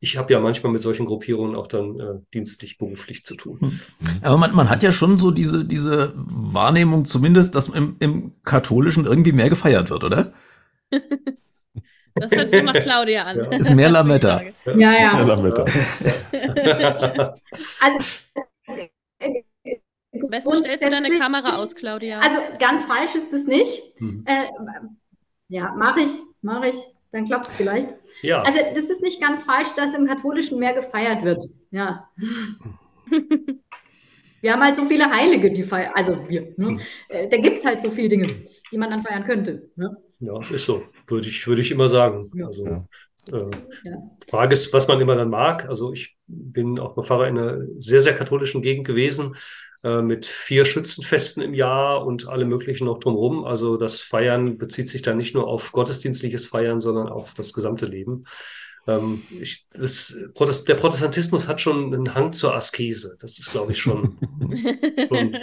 Speaker 3: ich habe ja manchmal mit solchen Gruppierungen auch dann äh, dienstlich, beruflich zu tun. Hm.
Speaker 1: Aber man, man hat ja schon so diese, diese Wahrnehmung zumindest, dass im, im Katholischen irgendwie mehr gefeiert wird, oder? *laughs*
Speaker 5: Das hört sich nach Claudia an. Ja.
Speaker 1: Ist mehr Lametta. *laughs*
Speaker 4: Ja, ja. Mehr Lametta. also,
Speaker 5: Am besten stellst du deine Kamera aus, Claudia.
Speaker 4: Also ganz falsch ist es nicht. Hm. Äh, ja, mache ich, mache ich. Dann klappt es vielleicht. Ja. Also das ist nicht ganz falsch, dass im Katholischen mehr gefeiert wird. Ja. *laughs* wir haben halt so viele Heilige, die feiern. Also wir. Ne? Hm. Äh, da gibt es halt so viele Dinge, die man dann feiern könnte. Ne?
Speaker 3: Ja, ist so, würde ich, würde ich immer sagen. Ja. Also, äh. Frage ist, was man immer dann mag. Also ich bin auch mal Pfarrer in einer sehr, sehr katholischen Gegend gewesen, äh, mit vier Schützenfesten im Jahr und alle möglichen noch drumherum. Also das Feiern bezieht sich dann nicht nur auf gottesdienstliches Feiern, sondern auf das gesamte Leben. Ähm, ich, das, der Protestantismus hat schon einen Hang zur Askese. Das ist, glaube ich, schon, *laughs* schon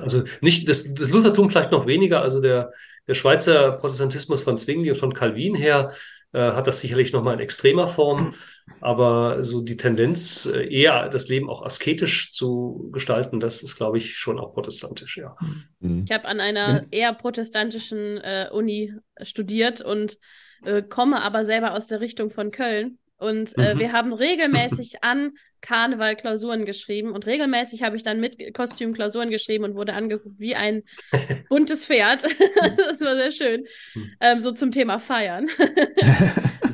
Speaker 3: also nicht das, das Luthertum vielleicht noch weniger. Also der, der Schweizer Protestantismus von Zwingli und von Calvin her äh, hat das sicherlich noch mal in extremer Form. Aber so die Tendenz, äh, eher das Leben auch asketisch zu gestalten, das ist, glaube ich, schon auch protestantisch, ja.
Speaker 5: Mhm. Ich habe an einer eher protestantischen äh, Uni studiert und äh, komme aber selber aus der Richtung von Köln. Und äh, mhm. wir haben regelmäßig an Karneval Klausuren geschrieben und regelmäßig habe ich dann mit Kostüm Klausuren geschrieben und wurde angeguckt wie ein *laughs* buntes Pferd. *laughs* das war sehr schön. Mhm. Ähm, so zum Thema Feiern. *laughs*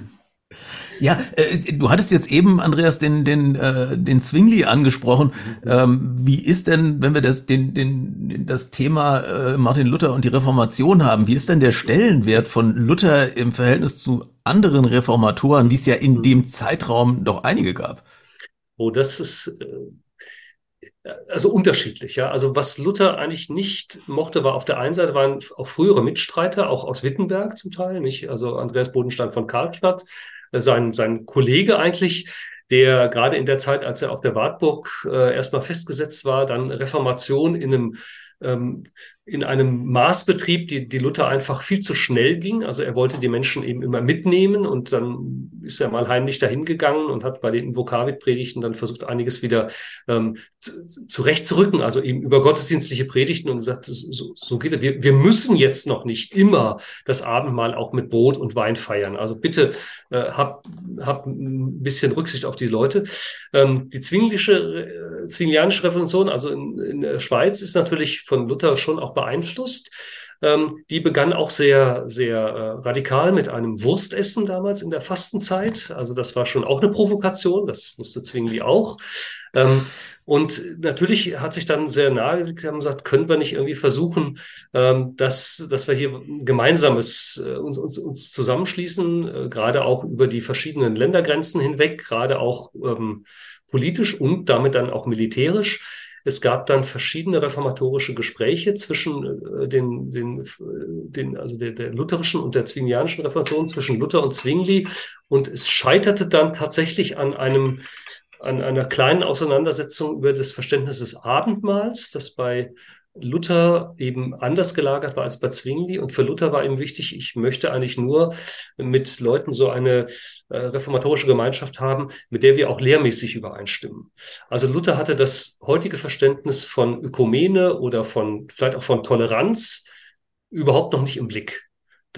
Speaker 1: Ja, äh, du hattest jetzt eben, Andreas, den, den, äh, den Zwingli angesprochen. Ähm, wie ist denn, wenn wir das, den, den, das Thema äh, Martin Luther und die Reformation haben, wie ist denn der Stellenwert von Luther im Verhältnis zu anderen Reformatoren, die es ja in dem Zeitraum doch einige gab?
Speaker 3: Oh, das ist äh, also unterschiedlich, ja. Also was Luther eigentlich nicht mochte, war auf der einen Seite waren auch frühere Mitstreiter, auch aus Wittenberg zum Teil, nicht? Also Andreas Bodenstein von Karlstadt, sein, sein Kollege eigentlich, der gerade in der Zeit, als er auf der Wartburg äh, erstmal festgesetzt war, dann Reformation in einem ähm, in einem Maßbetrieb, die, die Luther einfach viel zu schnell ging. Also er wollte die Menschen eben immer mitnehmen und dann ist er mal heimlich dahin gegangen und hat bei den Invokavit-Predigten dann versucht, einiges wieder ähm, zu, zurechtzurücken, also eben über gottesdienstliche Predigten und gesagt, so, so geht es. Wir, wir müssen jetzt noch nicht immer das Abendmahl auch mit Brot und Wein feiern. Also bitte äh, hab, hab ein bisschen Rücksicht auf die Leute. Ähm, die zwinglische, äh, zwinglianische Revolution, also in, in der Schweiz, ist natürlich von Luther schon auch beeinflusst. Ähm, die begann auch sehr, sehr äh, radikal mit einem Wurstessen damals in der Fastenzeit. Also das war schon auch eine Provokation, das wusste Zwingli auch. Ähm, und natürlich hat sich dann sehr nahe gesagt, können wir nicht irgendwie versuchen, ähm, dass, dass wir hier gemeinsames äh, uns, uns, uns zusammenschließen, äh, gerade auch über die verschiedenen Ländergrenzen hinweg, gerade auch ähm, politisch und damit dann auch militärisch. Es gab dann verschiedene reformatorische Gespräche zwischen äh, den, den, den also der, der lutherischen und der zwinglianischen Reformation, zwischen Luther und Zwingli. Und es scheiterte dann tatsächlich an einem an einer kleinen Auseinandersetzung über das Verständnis des Abendmahls, das bei Luther eben anders gelagert war als bei Zwingli. Und für Luther war ihm wichtig, ich möchte eigentlich nur mit Leuten so eine äh, reformatorische Gemeinschaft haben, mit der wir auch lehrmäßig übereinstimmen. Also Luther hatte das heutige Verständnis von Ökumene oder von, vielleicht auch von Toleranz überhaupt noch nicht im Blick.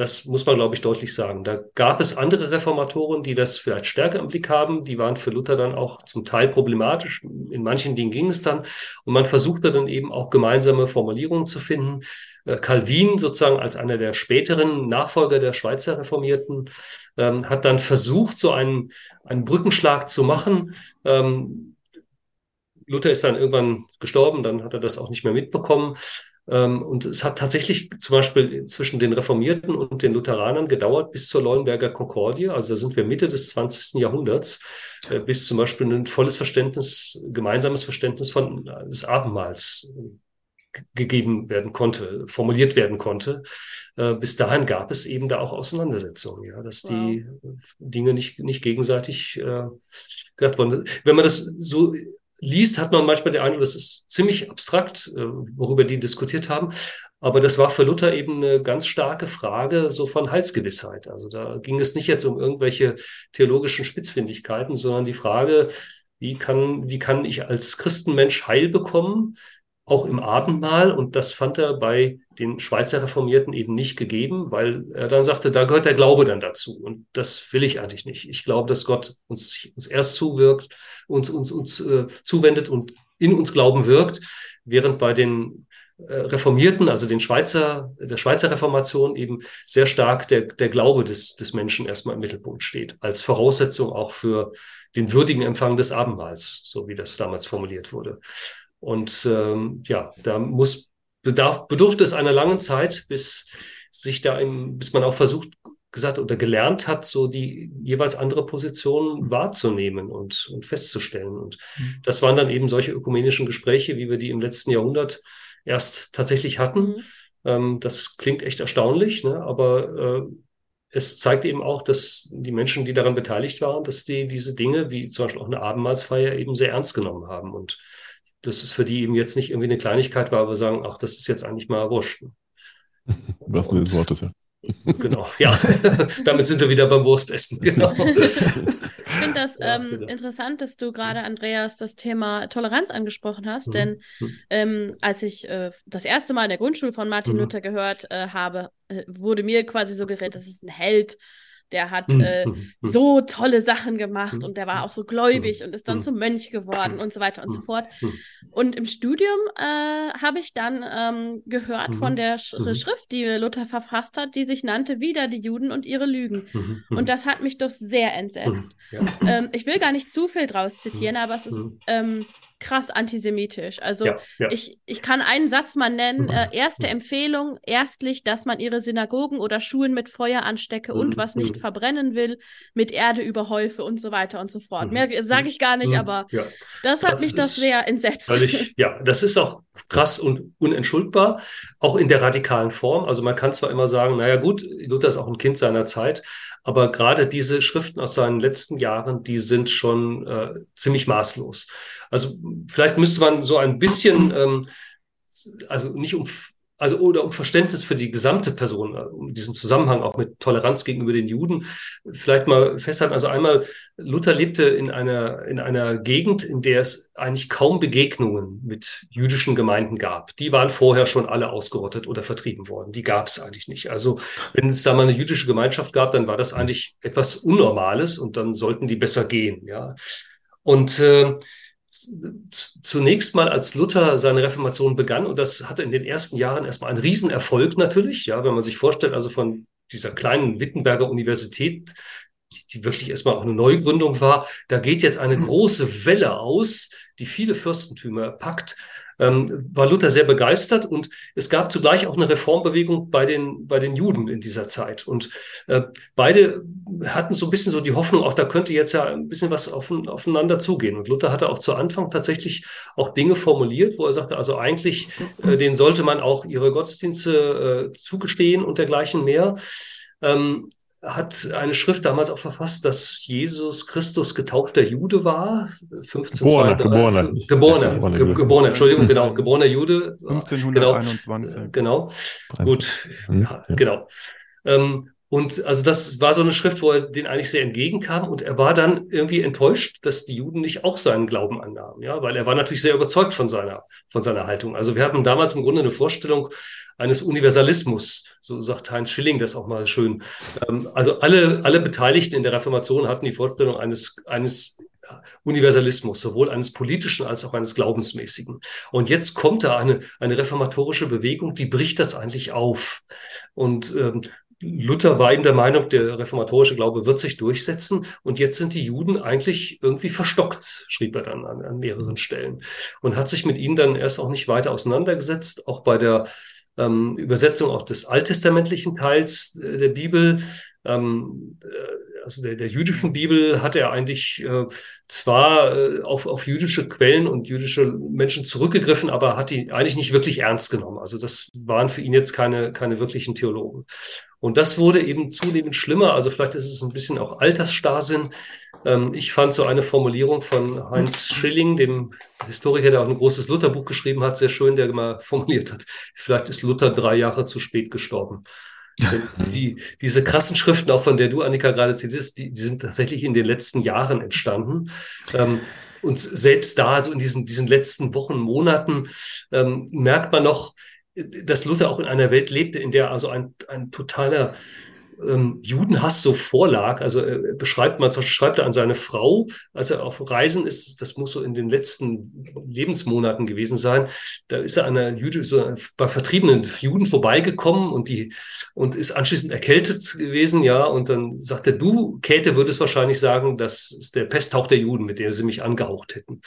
Speaker 3: Das muss man, glaube ich, deutlich sagen. Da gab es andere Reformatoren, die das vielleicht stärker im Blick haben. Die waren für Luther dann auch zum Teil problematisch. In manchen Dingen ging es dann. Und man versuchte dann eben auch gemeinsame Formulierungen zu finden. Äh, Calvin, sozusagen als einer der späteren Nachfolger der Schweizer Reformierten, ähm, hat dann versucht, so einen, einen Brückenschlag zu machen. Ähm, Luther ist dann irgendwann gestorben, dann hat er das auch nicht mehr mitbekommen. Ähm, und es hat tatsächlich zum Beispiel zwischen den Reformierten und den Lutheranern gedauert bis zur Leuenberger Konkordie. Also da sind wir Mitte des 20. Jahrhunderts, äh, bis zum Beispiel ein volles Verständnis, gemeinsames Verständnis von äh, des Abendmahls äh, gegeben werden konnte, formuliert werden konnte. bis dahin gab es eben da auch Auseinandersetzungen, ja, dass wow. die Dinge nicht, nicht gegenseitig äh, gesagt wurden. Wenn man das so liest, hat man manchmal den Eindruck, das ist ziemlich abstrakt, äh, worüber die diskutiert haben. Aber das war für Luther eben eine ganz starke Frage so von Heilsgewissheit. Also da ging es nicht jetzt um irgendwelche theologischen Spitzfindigkeiten, sondern die Frage, wie kann, wie kann ich als Christenmensch Heil bekommen? Auch im Abendmahl. Und das fand er bei den Schweizer Reformierten eben nicht gegeben, weil er dann sagte, da gehört der Glaube dann dazu. Und das will ich eigentlich nicht. Ich glaube, dass Gott uns, uns erst zuwirkt, uns, uns, uns äh, zuwendet und in uns Glauben wirkt, während bei den äh, Reformierten, also den Schweizer, der Schweizer Reformation eben sehr stark der, der Glaube des, des Menschen erstmal im Mittelpunkt steht, als Voraussetzung auch für den würdigen Empfang des Abendmahls, so wie das damals formuliert wurde. Und ähm, ja, da muss bedarf, bedurfte es einer langen Zeit, bis sich da im, bis man auch versucht gesagt oder gelernt hat, so die jeweils andere Positionen wahrzunehmen und, und festzustellen. Und mhm. das waren dann eben solche ökumenischen Gespräche, wie wir die im letzten Jahrhundert erst tatsächlich hatten. Mhm. Ähm, das klingt echt erstaunlich, ne? aber äh, es zeigt eben auch, dass die Menschen, die daran beteiligt waren, dass die diese Dinge, wie zum Beispiel auch eine Abendmahlsfeier, eben sehr ernst genommen haben und dass es für die eben jetzt nicht irgendwie eine Kleinigkeit war, aber sagen, ach, das ist jetzt eigentlich mal wurscht.
Speaker 2: Was denn des Wortes, ja.
Speaker 3: Genau, ja. *laughs* Damit sind wir wieder beim Wurstessen. Genau. *laughs*
Speaker 5: Ich finde das ja, ähm, interessant, dass du gerade, Andreas, das Thema Toleranz angesprochen hast, mhm. denn mhm. ähm, als ich äh, das erste Mal in der Grundschule von Martin mhm. Luther gehört äh, habe, äh, wurde mir quasi suggeriert, das ist ein Held, der hat hm, äh, hm, hm. so tolle Sachen gemacht und der war auch so gläubig und ist dann zum Mönch geworden und so weiter und so fort. Und im Studium äh, habe ich dann ähm, gehört von der Sch Schrift, die Luther verfasst hat, die sich nannte Wieder die Juden und ihre Lügen. Und das hat mich doch sehr entsetzt. Ja. Ähm, ich will gar nicht zu viel draus zitieren, aber es ist ähm, krass antisemitisch. Also ja, ja. Ich, ich kann einen Satz mal nennen. Äh, *laughs* erste Empfehlung, erstlich, dass man ihre Synagogen oder Schulen mit Feuer anstecke und was nicht mhm. verbrennen will, mit Erde überhäufe und so weiter und so fort. Mhm. Mehr sage ich gar nicht, mhm. aber ja. das hat das mich doch sehr entsetzt.
Speaker 3: Völlig, *laughs* ja, das ist auch krass und unentschuldbar, auch in der radikalen Form. Also man kann zwar immer sagen, naja gut, Luther ist auch ein Kind seiner Zeit, aber gerade diese Schriften aus seinen letzten Jahren, die sind schon äh, ziemlich maßlos. Also vielleicht müsste man so ein bisschen, ähm, also nicht um also oder um Verständnis für die gesamte Person, äh, um diesen Zusammenhang auch mit Toleranz gegenüber den Juden, vielleicht mal festhalten. Also einmal, Luther lebte in einer, in einer Gegend, in der es eigentlich kaum Begegnungen mit jüdischen Gemeinden gab. Die waren vorher schon alle ausgerottet oder vertrieben worden. Die gab es eigentlich nicht. Also wenn es da mal eine jüdische Gemeinschaft gab, dann war das eigentlich etwas Unnormales und dann sollten die besser gehen. Ja. Und äh, zunächst mal, als Luther seine Reformation begann, und das hatte in den ersten Jahren erstmal einen Riesenerfolg natürlich, ja, wenn man sich vorstellt, also von dieser kleinen Wittenberger Universität, die, die wirklich erstmal auch eine Neugründung war, da geht jetzt eine große Welle aus, die viele Fürstentümer packt ähm, war Luther sehr begeistert und es gab zugleich auch eine Reformbewegung bei den, bei den Juden in dieser Zeit. Und äh, beide hatten so ein bisschen so die Hoffnung, auch da könnte jetzt ja ein bisschen was auf, aufeinander zugehen. Und Luther hatte auch zu Anfang tatsächlich auch Dinge formuliert, wo er sagte, also eigentlich, äh, denen sollte man auch ihre Gottesdienste äh, zugestehen und dergleichen mehr. Ähm, hat eine Schrift damals auch verfasst, dass Jesus Christus getaufter Jude war. 1532. Geborener, geborener, geborener, geborener, Entschuldigung, genau, *laughs* geborener Jude.
Speaker 6: 1521.
Speaker 3: Genau, genau. gut, ja, genau. Ähm, und also das war so eine Schrift, wo er den eigentlich sehr entgegenkam und er war dann irgendwie enttäuscht, dass die Juden nicht auch seinen Glauben annahmen, ja, weil er war natürlich sehr überzeugt von seiner, von seiner Haltung. Also wir hatten damals im Grunde eine Vorstellung eines Universalismus, so sagt Heinz Schilling das auch mal schön. Ähm, also alle, alle Beteiligten in der Reformation hatten die Vorstellung eines, eines Universalismus, sowohl eines politischen als auch eines glaubensmäßigen. Und jetzt kommt da eine, eine reformatorische Bewegung, die bricht das eigentlich auf. Und ähm, Luther war ihm der Meinung, der reformatorische Glaube wird sich durchsetzen und jetzt sind die Juden eigentlich irgendwie verstockt, schrieb er dann an, an mehreren Stellen und hat sich mit ihnen dann erst auch nicht weiter auseinandergesetzt. Auch bei der ähm, Übersetzung auch des alttestamentlichen Teils äh, der Bibel ähm, äh, also der, der jüdischen Bibel hat er eigentlich äh, zwar äh, auf, auf jüdische Quellen und jüdische Menschen zurückgegriffen, aber hat die eigentlich nicht wirklich ernst genommen. Also das waren für ihn jetzt keine, keine wirklichen Theologen. Und das wurde eben zunehmend schlimmer. Also vielleicht ist es ein bisschen auch Altersstarrsinn. Ähm, ich fand so eine Formulierung von Heinz Schilling, dem Historiker, der auch ein großes Lutherbuch geschrieben hat, sehr schön, der mal formuliert hat, vielleicht ist Luther drei Jahre zu spät gestorben. die, diese krassen Schriften, auch von der du, Annika, gerade zitierst, die, die sind tatsächlich in den letzten Jahren entstanden. Ähm, und selbst da, so in diesen, diesen letzten Wochen, Monaten, ähm, merkt man noch, dass Luther auch in einer Welt lebte, in der also ein, ein totaler ähm, Judenhass so vorlag. Also äh, beschreibt man, zum Beispiel schreibt er an seine Frau, als er auf Reisen ist, das muss so in den letzten Lebensmonaten gewesen sein, da ist er an einer Jude, so bei vertriebenen Juden vorbeigekommen und die und ist anschließend erkältet gewesen, ja, und dann sagt er, du, Käthe, würdest wahrscheinlich sagen, das ist der Pesthauch der Juden, mit dem sie mich angehaucht hätten.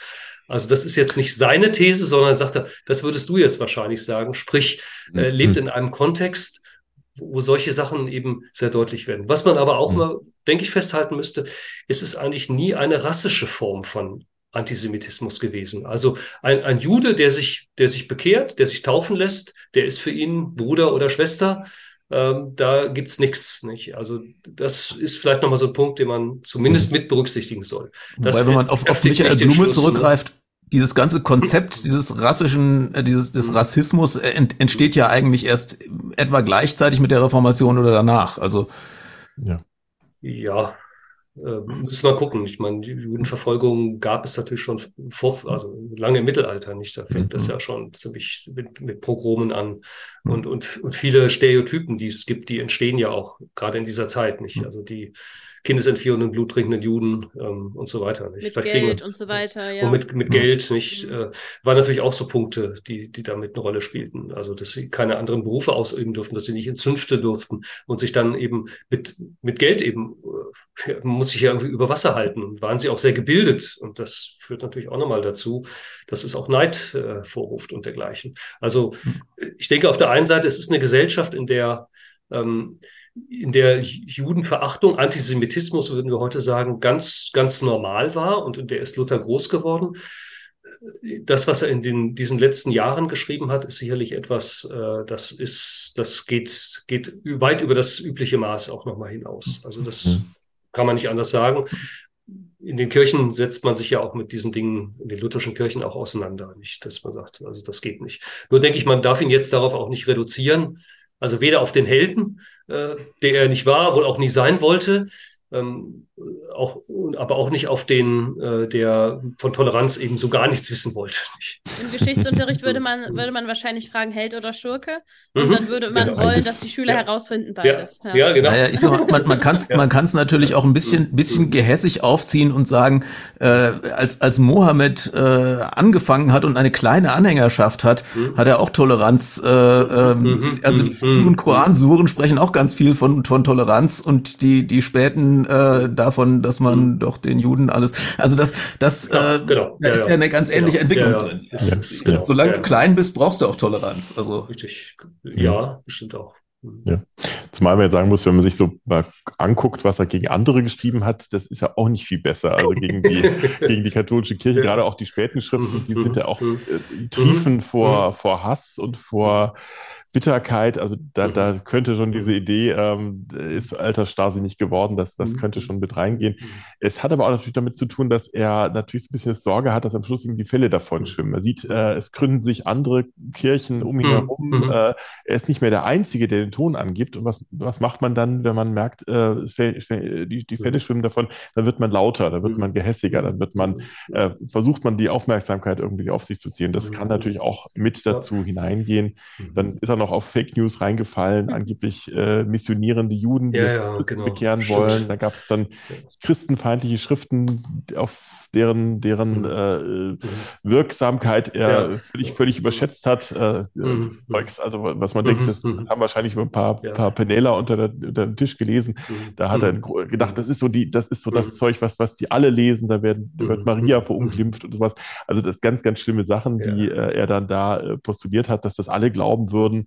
Speaker 3: Also das ist jetzt nicht seine These, sondern sagt er, das würdest du jetzt wahrscheinlich sagen. Sprich, äh, lebt mhm. in einem Kontext, wo solche Sachen eben sehr deutlich werden. Was man aber auch mhm. mal, denke ich, festhalten müsste, ist es eigentlich nie eine rassische Form von Antisemitismus gewesen. Also ein, ein Jude, der sich, der sich bekehrt, der sich taufen lässt, der ist für ihn Bruder oder Schwester. Ähm, da gibt's nichts. Nicht? Also das ist vielleicht nochmal so ein Punkt, den man zumindest mhm. mit berücksichtigen soll.
Speaker 1: Das Wobei, wenn man auf, auf Michael Blume ne? zurückgreift, dieses ganze Konzept dieses rassischen, äh, dieses des mhm. Rassismus äh, ent, entsteht ja eigentlich erst etwa gleichzeitig mit der Reformation oder danach. Also
Speaker 3: ja, ja, äh, müssen wir gucken. Ich meine, die Judenverfolgung gab es natürlich schon vor, also lange im Mittelalter nicht. Da fängt mhm. das ja schon ziemlich mit, mit Pogromen an mhm. und, und und viele Stereotypen, die es gibt, die entstehen ja auch gerade in dieser Zeit nicht. Mhm. Also die kindesentführenden, bluttrinkenden Juden ähm, und so weiter.
Speaker 5: Nicht? Mit Geld und so weiter,
Speaker 3: ja. Und mit, mit Geld, nicht? Mhm. Äh, waren natürlich auch so Punkte, die, die damit eine Rolle spielten. Also, dass sie keine anderen Berufe ausüben durften, dass sie nicht ins Zünfte durften und sich dann eben mit, mit Geld eben, äh, man *laughs* muss sich ja irgendwie über Wasser halten. Und waren sie auch sehr gebildet. Und das führt natürlich auch nochmal dazu, dass es auch Neid äh, vorruft und dergleichen. Also, mhm. ich denke auf der einen Seite, es ist eine Gesellschaft, in der ähm, in der Judenverachtung, Antisemitismus, würden wir heute sagen, ganz, ganz normal war und in der ist Luther groß geworden. Das, was er in den, diesen letzten Jahren geschrieben hat, ist sicherlich etwas, äh, das ist, das geht, geht weit über das übliche Maß auch nochmal hinaus. Also das kann man nicht anders sagen. In den Kirchen setzt man sich ja auch mit diesen Dingen, in den lutherischen Kirchen auch auseinander. Nicht, dass man sagt, also das geht nicht. Nur denke ich, man darf ihn jetzt darauf auch nicht reduzieren also weder auf den Helden, äh, der er nicht war, wohl auch nie sein wollte, ähm, auch, aber auch nicht auf den, äh, der von Toleranz eben so gar nichts wissen wollte. *laughs*
Speaker 5: Im Geschichtsunterricht würde man, *laughs* würde man wahrscheinlich fragen, Held oder Schurke. Und mhm. dann würde man genau. wollen, dass die Schüler ja. herausfinden beides.
Speaker 1: Ja, ja. ja genau. Naja, ich sag mal, man, man kann es *laughs* man kann's natürlich auch ein bisschen, mhm. bisschen gehässig aufziehen und sagen, äh, als, als Mohammed äh, angefangen hat und eine kleine Anhängerschaft hat, mhm. hat er auch Toleranz. Äh, ähm, mhm. Also die mhm. Koransuren sprechen auch ganz viel von, von Toleranz und die, die späten äh, davon, dass man mhm. doch den Juden alles. Also das, das ja, äh, genau. da ist ja, ja eine ganz ähnliche genau. Entwicklung drin. Ist, ist, genau. Solange du klein bist, brauchst du auch Toleranz. Also
Speaker 3: richtig. Ja, bestimmt auch.
Speaker 2: Mhm. Ja. Zumal man jetzt sagen muss, wenn man sich so mal anguckt, was er gegen andere geschrieben hat, das ist ja auch nicht viel besser. Also gegen die, *laughs* gegen die katholische Kirche, gerade auch die späten Schriften, die sind ja auch äh, triefen vor, vor Hass und vor Bitterkeit, also da, da mhm. könnte schon diese mhm. Idee, ähm, ist alter Stasi nicht geworden, das, das mhm. könnte schon mit reingehen. Es hat aber auch natürlich damit zu tun, dass er natürlich ein bisschen Sorge hat, dass am Schluss ihm die Fälle davon schwimmen. Er sieht, äh, es gründen sich andere Kirchen um ihn herum. Äh, er ist nicht mehr der Einzige, der den Ton angibt. Und was, was macht man dann, wenn man merkt, äh, die, die Fälle schwimmen davon? Dann wird man lauter, dann wird man gehässiger, dann wird man, äh, versucht man die Aufmerksamkeit irgendwie auf sich zu ziehen. Das kann natürlich auch mit dazu hineingehen. Dann ist er noch noch auf Fake News reingefallen, mhm. angeblich äh, missionierende Juden, die
Speaker 3: ja, ja, genau.
Speaker 2: bekehren Stimmt. wollen. Da gab es dann christenfeindliche Schriften, auf deren, deren mhm. äh, mhm. Wirksamkeit er ja. völlig, völlig überschätzt hat. Äh, mhm. Also was man denkt, das, das, haben wahrscheinlich ein paar, paar Penela unter, der, unter dem Tisch gelesen. Da hat er gedacht, das ist so die, das ist so das Zeug, was, was die alle lesen. Da, werden, da wird Maria verunglimpft und sowas. Also das ganz, ganz schlimme Sachen, die äh, er dann da äh, postuliert hat, dass das alle glauben würden.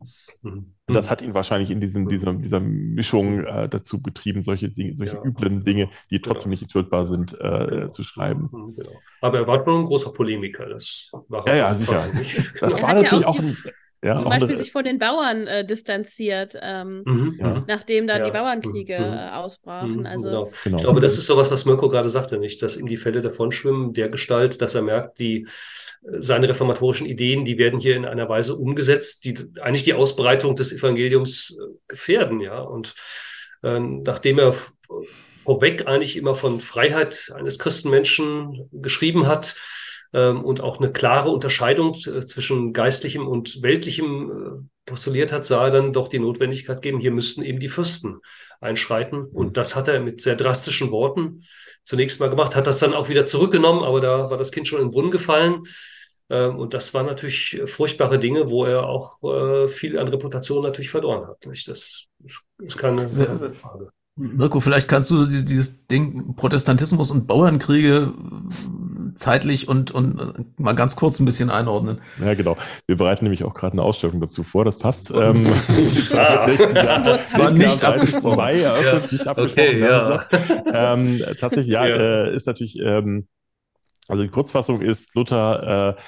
Speaker 2: Und das hat ihn wahrscheinlich in diesem, dieser, dieser Mischung äh, dazu getrieben, solche Dinge, solche ja. üblen Dinge, die trotzdem genau. nicht entschuldbar sind, äh, genau. zu schreiben. Mhm,
Speaker 3: genau. Aber er war nur ein großer Polemiker. Das war
Speaker 2: ja, ja, sicher. Das war natürlich auch ein,
Speaker 5: ja, Zum Beispiel eine... sich vor den Bauern äh, distanziert, ähm, mhm, ja. nachdem dann ja. die Bauernkriege mhm. äh, ausbrachen. Mhm, also,
Speaker 3: genau. Genau. Ich glaube, das ist so was was Mirko gerade sagte, nicht, dass ihm die Fälle davonschwimmen, der Gestalt, dass er merkt, die äh, seine reformatorischen Ideen, die werden hier in einer Weise umgesetzt, die eigentlich die Ausbreitung des Evangeliums äh, gefährden, ja. Und äh, nachdem er vorweg eigentlich immer von Freiheit eines Christenmenschen geschrieben hat, ähm, und auch eine klare Unterscheidung äh, zwischen geistlichem und weltlichem äh, postuliert hat, sah er dann doch die Notwendigkeit geben, hier müssten eben die Fürsten einschreiten. Und das hat er mit sehr drastischen Worten zunächst mal gemacht, hat das dann auch wieder zurückgenommen, aber da war das Kind schon in den Brunnen gefallen. Ähm, und das waren natürlich furchtbare Dinge, wo er auch äh, viel an Reputation natürlich verloren hat. Das ist keine Frage.
Speaker 1: Mirko, vielleicht kannst du dieses Ding Protestantismus und Bauernkriege zeitlich und, und mal ganz kurz ein bisschen einordnen.
Speaker 2: Ja, genau. Wir bereiten nämlich auch gerade eine Ausstellung dazu vor. Das passt. Ähm, *laughs* ah.
Speaker 1: Zwar nicht abgesprochen.
Speaker 2: Mai eröffnet, ja. nicht abgesprochen. Okay, ja. ähm, tatsächlich, ja, ja. Äh, ist natürlich, ähm, also die Kurzfassung ist, Luther äh,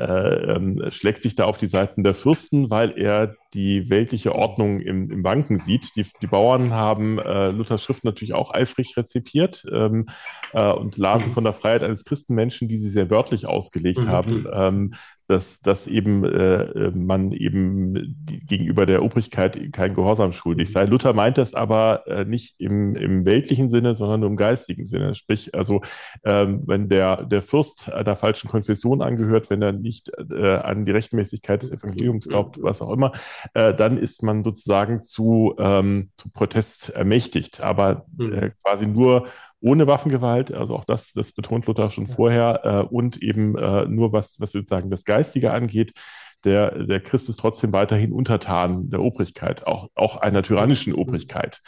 Speaker 2: äh, ähm, schlägt sich da auf die Seiten der Fürsten, weil er die weltliche Ordnung im, im Wanken sieht. Die, die Bauern haben äh, Luthers Schrift natürlich auch eifrig rezipiert ähm, äh, und lasen von der Freiheit eines Christenmenschen, die sie sehr wörtlich ausgelegt mhm. haben. Ähm, dass, dass eben äh, man eben gegenüber der Obrigkeit kein Gehorsam schuldig sei. Luther meint das aber äh, nicht im, im weltlichen Sinne, sondern nur im geistigen Sinne. Sprich, also ähm, wenn der, der Fürst einer falschen Konfession angehört, wenn er nicht äh, an die Rechtmäßigkeit des Evangeliums glaubt, was auch immer, äh, dann ist man sozusagen zu, ähm, zu Protest ermächtigt, aber äh, mhm. quasi nur ohne Waffengewalt, also auch das, das betont Luther schon vorher, äh, und eben äh, nur was, was sozusagen das Geistige angeht, der, der Christ ist trotzdem weiterhin untertan der Obrigkeit, auch, auch einer tyrannischen Obrigkeit.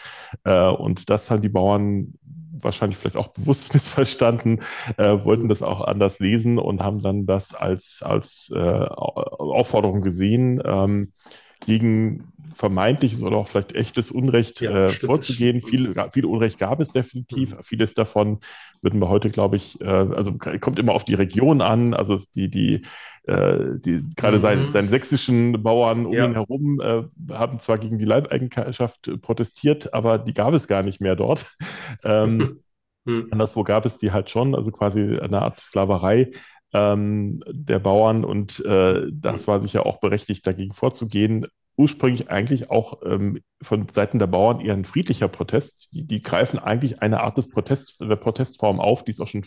Speaker 2: Äh, und das haben die Bauern wahrscheinlich vielleicht auch bewusst *laughs* missverstanden, äh, wollten das auch anders lesen und haben dann das als, als äh, Aufforderung gesehen, ähm, gegen vermeintliches oder auch vielleicht echtes Unrecht ja, äh, vorzugehen. Viel, viel Unrecht gab es definitiv. Mhm. Vieles davon würden wir heute, glaube ich, äh, also kommt immer auf die Region an. Also die, die, äh, die gerade mhm. seine, seine sächsischen Bauern um ja. ihn herum äh, haben zwar gegen die Leibeigenschaft protestiert, aber die gab es gar nicht mehr dort. *laughs* ähm, mhm. Anderswo gab es die halt schon, also quasi eine Art Sklaverei ähm, der Bauern und äh, das war sicher auch berechtigt, dagegen vorzugehen ursprünglich eigentlich auch ähm, von Seiten der Bauern eher ein friedlicher Protest. Die, die, greifen eigentlich eine Art des Protest, der Protestform auf, die es auch schon,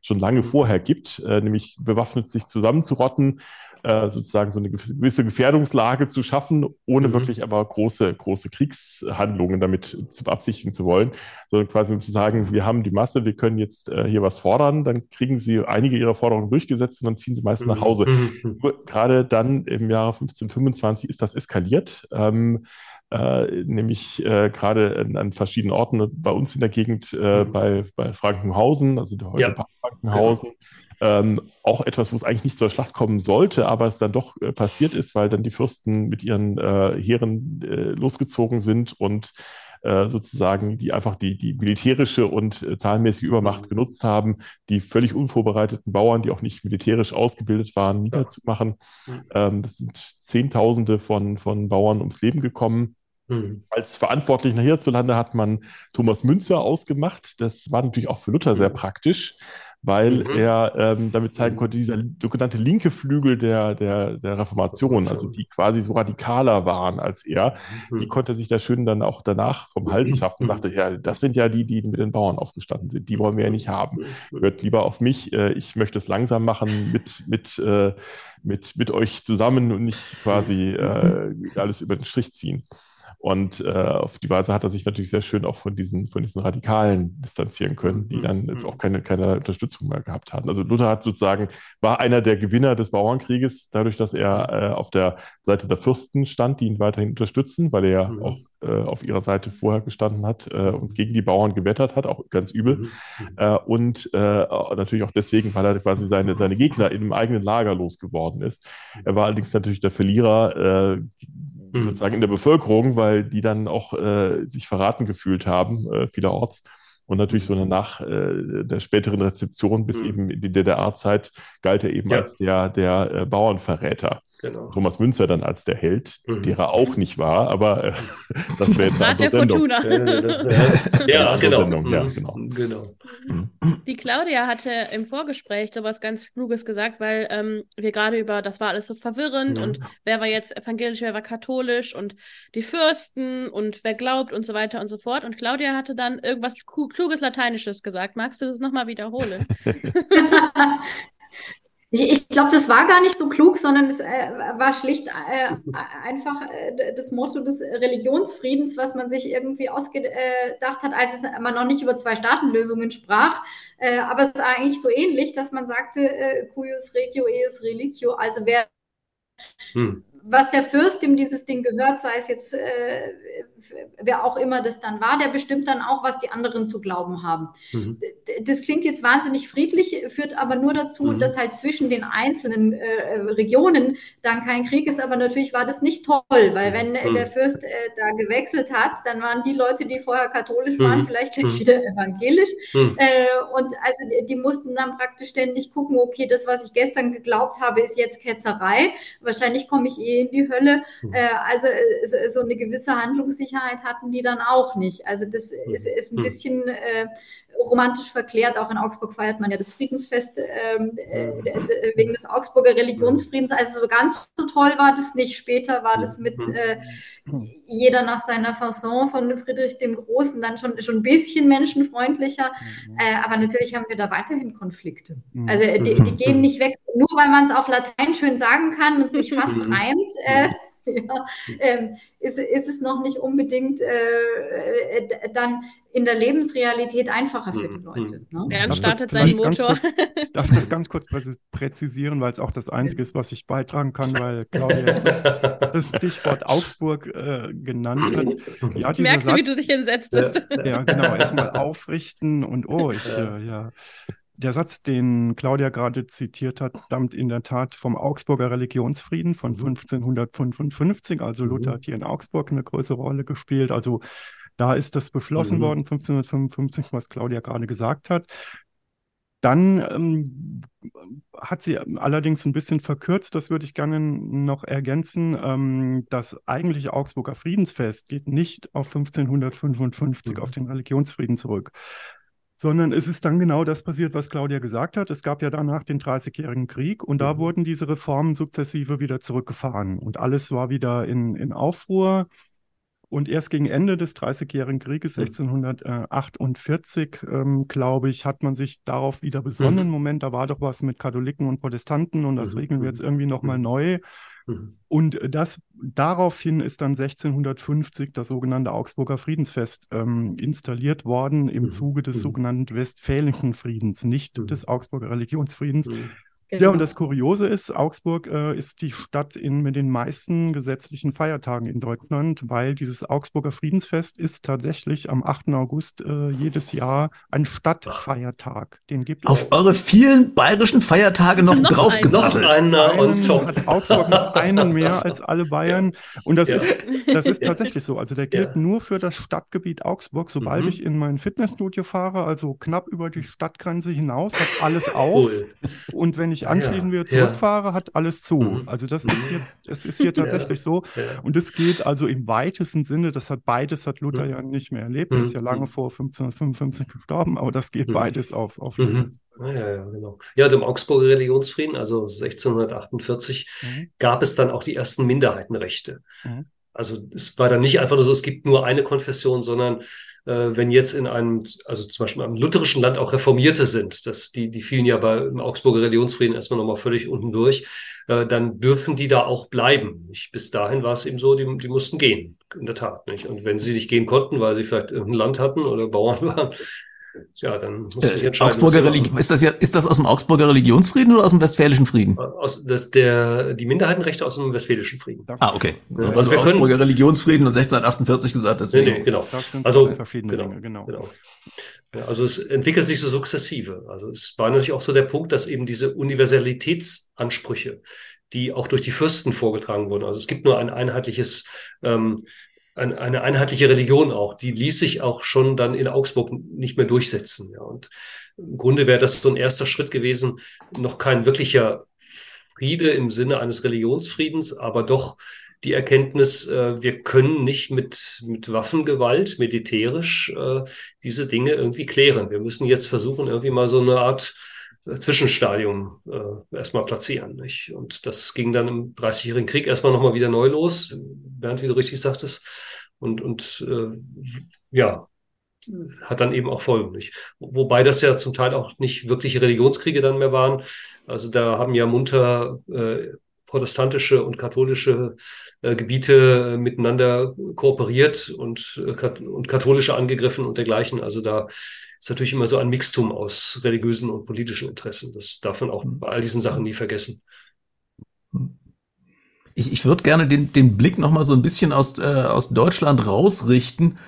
Speaker 2: schon lange vorher gibt, äh, nämlich bewaffnet sich zusammenzurotten, äh, sozusagen so eine gewisse Gefährdungslage zu schaffen, ohne mhm. wirklich aber große, große Kriegshandlungen damit zu beabsichtigen zu wollen, sondern quasi zu sagen, wir haben die Masse, wir können jetzt äh, hier was fordern, dann kriegen sie einige ihrer Forderungen durchgesetzt und dann ziehen sie meist nach mhm. Hause. Mhm. Gerade dann im Jahre 1525 ist das eskaliert. Ähm, äh, nämlich äh, gerade an, verschiedenen Orten bei uns in der Gegend, äh, mhm. bei, bei Frankenhausen, also heute ja. Frankenhausen, ähm, auch etwas, wo es eigentlich nicht zur Schlacht kommen sollte, aber es dann doch äh, passiert ist, weil dann die Fürsten mit ihren äh, Heeren äh, losgezogen sind und äh, sozusagen die einfach die, die militärische und äh, zahlenmäßige Übermacht genutzt haben, die völlig unvorbereiteten Bauern, die auch nicht militärisch ausgebildet waren, niederzumachen. Ähm, das sind Zehntausende von, von Bauern ums Leben gekommen. Mhm. Als Verantwortlicher hierzulande hat man Thomas Münzer ausgemacht. Das war natürlich auch für Luther sehr mhm. praktisch, weil mhm. er ähm, damit zeigen konnte, dieser sogenannte linke Flügel der, der, der Reformation, also die quasi so radikaler waren als er, mhm. die konnte sich da schön dann auch danach vom Hals mhm. schaffen, dachte, ja, das sind ja die, die mit den Bauern aufgestanden sind, die wollen wir ja nicht haben. Hört lieber auf mich, äh, ich möchte es langsam machen mit, mit, äh, mit, mit euch zusammen und nicht quasi äh, alles über den Strich ziehen. Und äh, auf die Weise hat er sich natürlich sehr schön auch von diesen, von diesen Radikalen distanzieren können, die mhm. dann jetzt auch keine, keine Unterstützung mehr gehabt hatten. Also Luther hat sozusagen, war einer der Gewinner des Bauernkrieges, dadurch, dass er äh, auf der Seite der Fürsten stand, die ihn weiterhin unterstützen, weil er ja mhm. auch äh, auf ihrer Seite vorher gestanden hat äh, und gegen die Bauern gewettert hat, auch ganz übel. Mhm. Äh, und äh, natürlich auch deswegen, weil er quasi seine, seine Gegner in einem eigenen Lager losgeworden ist. Er war allerdings natürlich der Verlierer mhm. Sozusagen in der Bevölkerung, weil die dann auch äh, sich verraten gefühlt haben, äh, vielerorts. Und natürlich so nach äh, der späteren Rezeption bis mhm. eben in die DDR-Zeit galt er eben ja. als der, der äh, Bauernverräter. Genau. Thomas Münzer dann als der Held, mhm. der er auch nicht war, aber äh, *laughs* das wäre jetzt eine andere Sendung.
Speaker 5: ja, *laughs* genau. Sendung. Ja, mhm. genau. genau. Mhm. Die Claudia hatte im Vorgespräch so was ganz Kluges gesagt, weil ähm, wir gerade über, das war alles so verwirrend und wer war jetzt evangelisch, wer war katholisch und die Fürsten und wer glaubt und so weiter und so fort. Und Claudia hatte dann irgendwas kluges Lateinisches gesagt. Magst du das nochmal wiederholen? *laughs*
Speaker 4: ich, ich glaube, das war gar nicht so klug, sondern es äh, war schlicht äh, einfach äh, das Motto des Religionsfriedens, was man sich irgendwie ausgedacht hat, als es, man noch nicht über Zwei-Staaten-Lösungen sprach. Äh, aber es war eigentlich so ähnlich, dass man sagte, äh, cuius regio, eus religio, also wer hm was der Fürst, dem dieses Ding gehört, sei es jetzt äh, wer auch immer das dann war, der bestimmt dann auch, was die anderen zu glauben haben. Mhm. Das klingt jetzt wahnsinnig friedlich, führt aber nur dazu, mhm. dass halt zwischen den einzelnen äh, Regionen dann kein Krieg ist. Aber natürlich war das nicht toll, weil wenn mhm. der Fürst äh, da gewechselt hat, dann waren die Leute, die vorher katholisch waren, mhm. vielleicht gleich mhm. wieder evangelisch. Mhm. Äh, und also die mussten dann praktisch ständig gucken, okay, das, was ich gestern geglaubt habe, ist jetzt Ketzerei. Wahrscheinlich komme ich eh in die Hölle. Äh, also äh, so eine gewisse Handlungssicherheit Sicherheit hatten die dann auch nicht. Also das ist, ist ein hm. bisschen äh, romantisch verklärt. Auch in Augsburg feiert man ja das Friedensfest ähm, äh, wegen des Augsburger Religionsfriedens. Also so ganz so toll war das nicht. Später war das mit äh, jeder nach seiner Fasson von Friedrich dem Großen dann schon, schon ein bisschen menschenfreundlicher. Äh, aber natürlich haben wir da weiterhin Konflikte. Also die, die gehen nicht weg, nur weil man es auf Latein schön sagen kann und sich fast reimt. Äh, *laughs* ja, ähm, ist, ist es noch nicht unbedingt äh, äh, dann in der Lebensrealität einfacher für die mhm. Leute.
Speaker 5: Ne? Bernd startet seinen Motor.
Speaker 6: Kurz, ich darf das ganz kurz *laughs* präzisieren, weil es auch das Einzige ist, was ich beitragen kann, weil *laughs* Claudia jetzt das, das Stichwort Augsburg äh, genannt hat.
Speaker 5: Ja, ich merkte, Satz, wie du dich hinsetztest.
Speaker 6: Ja, genau, erstmal aufrichten und oh, ich, äh, ja. Der Satz, den Claudia gerade zitiert hat, stammt in der Tat vom Augsburger Religionsfrieden von 1555. Mhm. Also Luther mhm. hat hier in Augsburg eine größere Rolle gespielt. Also da ist das beschlossen mhm. worden, 1555, was Claudia gerade gesagt hat. Dann ähm, hat sie allerdings ein bisschen verkürzt, das würde ich gerne noch ergänzen. Ähm, das eigentliche Augsburger Friedensfest geht nicht auf 1555, mhm. auf den Religionsfrieden zurück, sondern es ist dann genau das passiert, was Claudia gesagt hat. Es gab ja danach den Dreißigjährigen Krieg und da mhm. wurden diese Reformen sukzessive wieder zurückgefahren und alles war wieder in, in Aufruhr. Und erst gegen Ende des Dreißigjährigen Krieges, 1648, mhm. ähm, glaube ich, hat man sich darauf wieder besonnen. Mhm. Moment, da war doch was mit Katholiken und Protestanten und das regeln wir jetzt irgendwie nochmal neu. Mhm. Und das, daraufhin ist dann 1650 das sogenannte Augsburger Friedensfest ähm, installiert worden im mhm. Zuge des mhm. sogenannten Westfälischen Friedens, nicht des Augsburger Religionsfriedens. Genau. Ja, und das Kuriose ist, Augsburg äh, ist die Stadt in, mit den meisten gesetzlichen Feiertagen in Deutschland, weil dieses Augsburger Friedensfest ist tatsächlich am 8. August äh, jedes Jahr ein Stadtfeiertag. Den gibt
Speaker 1: Auf eure vielen bayerischen Feiertage noch, *laughs* noch draufgesattelt.
Speaker 6: Hat Augsburg noch einen mehr *laughs* als alle Bayern. Und das, ja. ist, das ist tatsächlich so. Also der gilt ja. nur für das Stadtgebiet Augsburg. Sobald mhm. ich in mein Fitnessstudio fahre, also knapp über die Stadtgrenze hinaus, hat alles auf. Cool. Und wenn ich anschließend wieder zurückfahre, hat alles zu. Mhm. Also das ist hier, *laughs* es ist hier tatsächlich so. Und es geht also im weitesten Sinne, das hat beides hat Luther mhm. ja nicht mehr erlebt. Er ist ja lange vor 1555 gestorben, aber das geht beides auf, auf
Speaker 3: mhm. Ah, ja, ja, genau. Ja, dem Augsburger Religionsfrieden, also 1648, mhm. gab es dann auch die ersten Minderheitenrechte. Also es war dann nicht einfach nur so, es gibt nur eine Konfession, sondern äh, wenn jetzt in einem, also zum Beispiel im lutherischen Land auch Reformierte sind, das, die, die fielen ja bei im Augsburger Religionsfrieden erstmal nochmal völlig unten durch, äh, dann dürfen die da auch bleiben. Ich, bis dahin war es eben so, die, die mussten gehen, in der Tat. Nicht? Und wenn sie nicht gehen konnten, weil sie vielleicht irgendein Land hatten oder Bauern *laughs* waren, ja, dann muss ich äh, entscheiden.
Speaker 1: Augsburger ist, das ja, ist das aus dem Augsburger Religionsfrieden oder aus dem Westfälischen Frieden?
Speaker 3: Aus, das, der, die Minderheitenrechte aus dem Westfälischen Frieden.
Speaker 1: Ah, okay. Ja, also, also wir Augsburger können, Religionsfrieden und 1648 gesagt, deswegen.
Speaker 3: Nee, nee, genau. Also, verschiedene genau, Dinge, genau. genau. Ja, also es entwickelt sich so sukzessive. Also es war natürlich auch so der Punkt, dass eben diese Universalitätsansprüche, die auch durch die Fürsten vorgetragen wurden. Also es gibt nur ein einheitliches ähm, eine einheitliche Religion auch, die ließ sich auch schon dann in Augsburg nicht mehr durchsetzen. Ja. Und im Grunde wäre das so ein erster Schritt gewesen, noch kein wirklicher Friede im Sinne eines Religionsfriedens, aber doch die Erkenntnis, äh, wir können nicht mit, mit Waffengewalt, militärisch, äh, diese Dinge irgendwie klären. Wir müssen jetzt versuchen, irgendwie mal so eine Art Zwischenstadium äh, erstmal platzieren. Nicht? Und das ging dann im Dreißigjährigen Krieg erstmal nochmal wieder neu los, Bernd, wie du richtig sagtest. Und, und äh, ja, hat dann eben auch Folgen. Nicht? Wobei das ja zum Teil auch nicht wirkliche Religionskriege dann mehr waren. Also da haben ja munter äh, protestantische und katholische äh, Gebiete miteinander kooperiert und, äh, und katholische angegriffen und dergleichen. Also da ist natürlich immer so ein Mixtum aus religiösen und politischen Interessen. Das darf man auch bei all diesen Sachen nie vergessen.
Speaker 1: Ich, ich würde gerne den, den Blick noch mal so ein bisschen aus, äh, aus Deutschland rausrichten.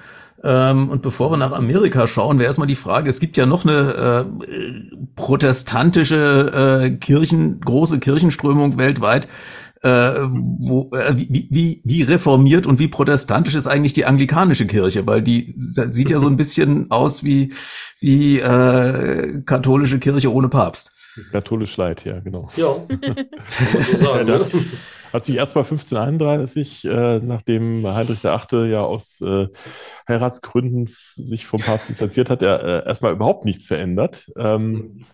Speaker 1: Ähm, und bevor wir nach Amerika schauen, wäre erstmal die Frage, es gibt ja noch eine äh, protestantische äh, Kirchen, große Kirchenströmung weltweit, äh, wo, äh, wie, wie, wie reformiert und wie protestantisch ist eigentlich die anglikanische Kirche, weil die sieht ja so ein bisschen aus wie, wie äh, katholische Kirche ohne Papst.
Speaker 2: Katholisch leid, ja, genau.
Speaker 3: Ja, *laughs* so sagen,
Speaker 2: ja, das, Hat sich erst mal 1531, äh, nachdem Heinrich VIII. ja aus äh, Heiratsgründen sich vom Papst distanziert hat, er äh, erstmal überhaupt nichts verändert. Ähm,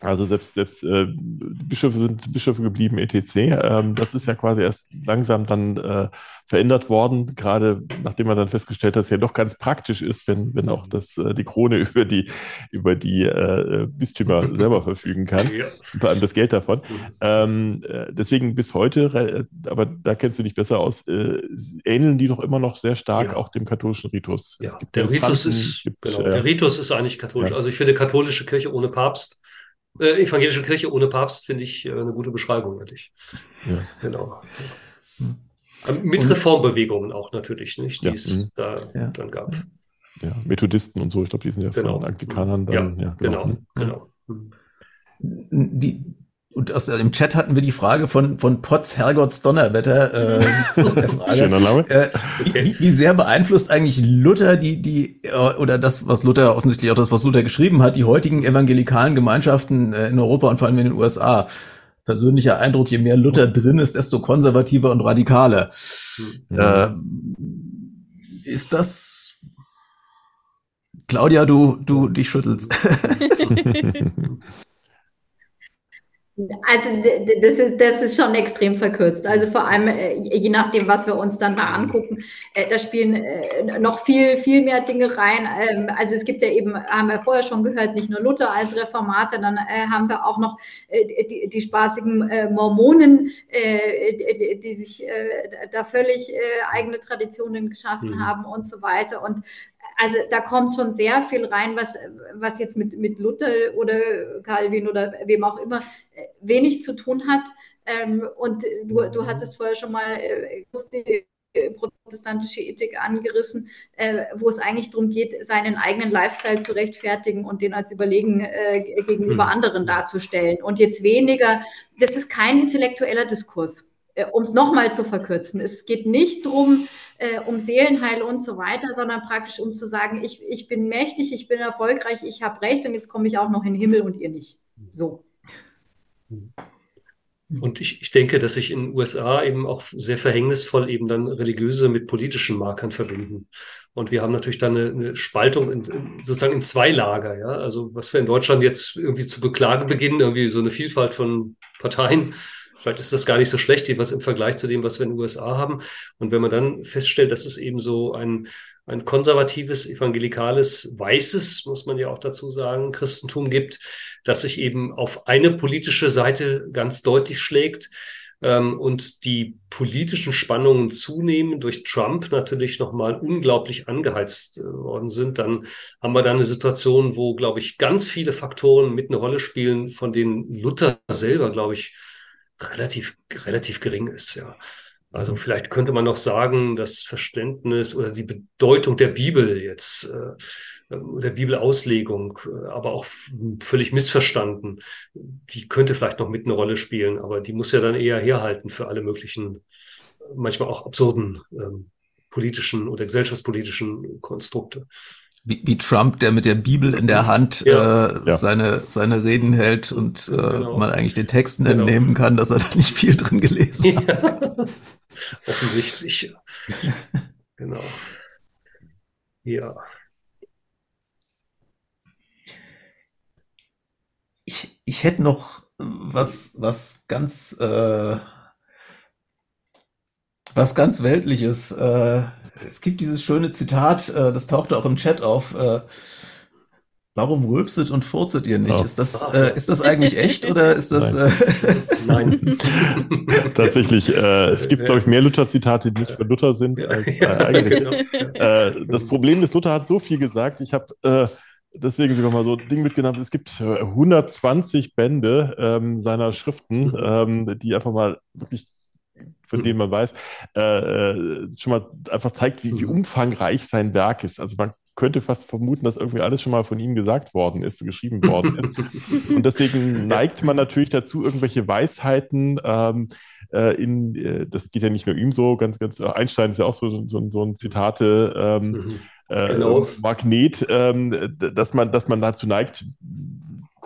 Speaker 2: also selbst, selbst äh, Bischöfe sind Bischöfe geblieben, etc. Ähm, das ist ja quasi erst langsam dann äh, verändert worden, gerade nachdem man dann festgestellt hat, dass es ja doch ganz praktisch ist, wenn, wenn auch das, äh, die Krone *laughs* über die, über die äh, Bistümer *laughs* selber verfügen kann, ja. vor allem das Geld davon. Mhm. Ähm, äh, deswegen bis heute, aber da kennst du dich besser aus, äh, ähneln die doch immer noch sehr stark ja. auch dem katholischen Ritus.
Speaker 3: Ja. der Ritus ist, gibt, genau, der Ritus ist eigentlich katholisch. Also ich finde katholische Kirche ohne Papst äh, evangelische Kirche ohne Papst finde ich äh, eine gute Beschreibung, natürlich. Ja. Genau. Hm. Mit und, Reformbewegungen auch natürlich, nicht, die es ja, da ja. dann gab.
Speaker 2: Ja, Methodisten und so, ich glaube, die sind ja genau. von Anglikanern dann.
Speaker 3: Ja, genau, genau. genau. Hm.
Speaker 1: Die, und aus dem Chat hatten wir die Frage von, von Potz Herrgotts Donnerwetter. Äh, Schöner Name. Äh, okay. wie, wie sehr beeinflusst eigentlich Luther die, die, äh, oder das, was Luther, offensichtlich auch das, was Luther geschrieben hat, die heutigen evangelikalen Gemeinschaften äh, in Europa und vor allem in den USA? Persönlicher Eindruck, je mehr Luther drin ist, desto konservativer und radikaler. Mhm. Äh, ist das Claudia, du, du dich schüttelst. *laughs* *laughs*
Speaker 4: Also das ist, das ist schon extrem verkürzt. Also vor allem, äh, je nachdem, was wir uns dann da angucken, äh, da spielen äh, noch viel, viel mehr Dinge rein. Ähm, also es gibt ja eben, haben wir vorher schon gehört, nicht nur Luther als Reformator, dann haben wir auch noch die, die spaßigen Mormonen, die, die sich da völlig eigene Traditionen geschaffen mhm. haben und so weiter. Und also da kommt schon sehr viel rein, was, was jetzt mit, mit Luther oder Calvin oder wem auch immer äh, wenig zu tun hat. Ähm, und du, du hattest vorher schon mal äh, die protestantische Ethik angerissen, äh, wo es eigentlich darum geht, seinen eigenen Lifestyle zu rechtfertigen und den als überlegen gegenüber mhm. anderen darzustellen. Und jetzt weniger, das ist kein intellektueller Diskurs, um es nochmal zu verkürzen. Es geht nicht darum, äh, um Seelenheil und so weiter, sondern praktisch um zu sagen, ich, ich bin mächtig, ich bin erfolgreich, ich habe Recht und jetzt komme ich auch noch in den Himmel und ihr nicht. So.
Speaker 3: Und ich, ich denke, dass sich in den USA eben auch sehr verhängnisvoll eben dann religiöse mit politischen Markern verbinden. Und wir haben natürlich dann eine, eine Spaltung in, in, sozusagen in zwei Lager. Ja? Also was wir in Deutschland jetzt irgendwie zu beklagen beginnen, irgendwie so eine Vielfalt von Parteien, Vielleicht ist das gar nicht so schlecht, was im Vergleich zu dem, was wir in den USA haben. Und wenn man dann feststellt, dass es eben so ein, ein konservatives, evangelikales, weißes, muss man ja auch dazu sagen, Christentum gibt, das sich eben auf eine politische Seite ganz deutlich schlägt, ähm, und die politischen Spannungen zunehmen, durch Trump natürlich nochmal unglaublich angeheizt äh, worden sind, dann haben wir da eine Situation, wo, glaube ich, ganz viele Faktoren mit eine Rolle spielen, von denen Luther selber, glaube ich, relativ, relativ gering ist, ja. Also vielleicht könnte man noch sagen, das Verständnis oder die Bedeutung der Bibel jetzt, äh, der Bibelauslegung, äh, aber auch völlig missverstanden, die könnte vielleicht noch mit eine Rolle spielen, aber die muss ja dann eher herhalten für alle möglichen, manchmal auch absurden ähm, politischen oder gesellschaftspolitischen Konstrukte
Speaker 1: wie, wie Trump, der mit der Bibel in der Hand ja, äh, ja. seine seine Reden hält und äh, genau. man eigentlich den Texten genau. entnehmen kann, dass er da nicht viel drin gelesen hat. Ja. *laughs*
Speaker 3: Offensichtlich. genau. Ja.
Speaker 1: Ich, ich hätte noch was was ganz äh, was ganz weltliches. Äh, es gibt dieses schöne Zitat, äh, das tauchte auch im Chat auf. Äh, Warum rülpset und furzet ihr nicht? Oh. Ist, das, äh, ist das eigentlich echt oder ist das.
Speaker 2: Nein. Äh Nein. *laughs* Tatsächlich, äh, es gibt, glaube ich, mehr Luther-Zitate, die nicht für Luther sind, als äh, eigentlich. Genau. Äh, das Problem ist, Luther hat so viel gesagt. Ich habe äh, deswegen sogar mal so ein Ding mitgenannt. Es gibt 120 Bände ähm, seiner Schriften, mhm. ähm, die einfach mal wirklich von dem man weiß, äh, äh, schon mal einfach zeigt, wie, wie, mhm. umfangreich sein Werk ist. Also man könnte fast vermuten, dass irgendwie alles schon mal von ihm gesagt worden ist, geschrieben worden ist. *laughs* Und deswegen neigt man natürlich dazu, irgendwelche Weisheiten ähm, äh, in, äh, das geht ja nicht nur ihm so, ganz, ganz, Einstein ist ja auch so, so, so ein Zitate, ähm, mhm. Äh, genau. Magnet, ähm, dass man, dass man dazu neigt,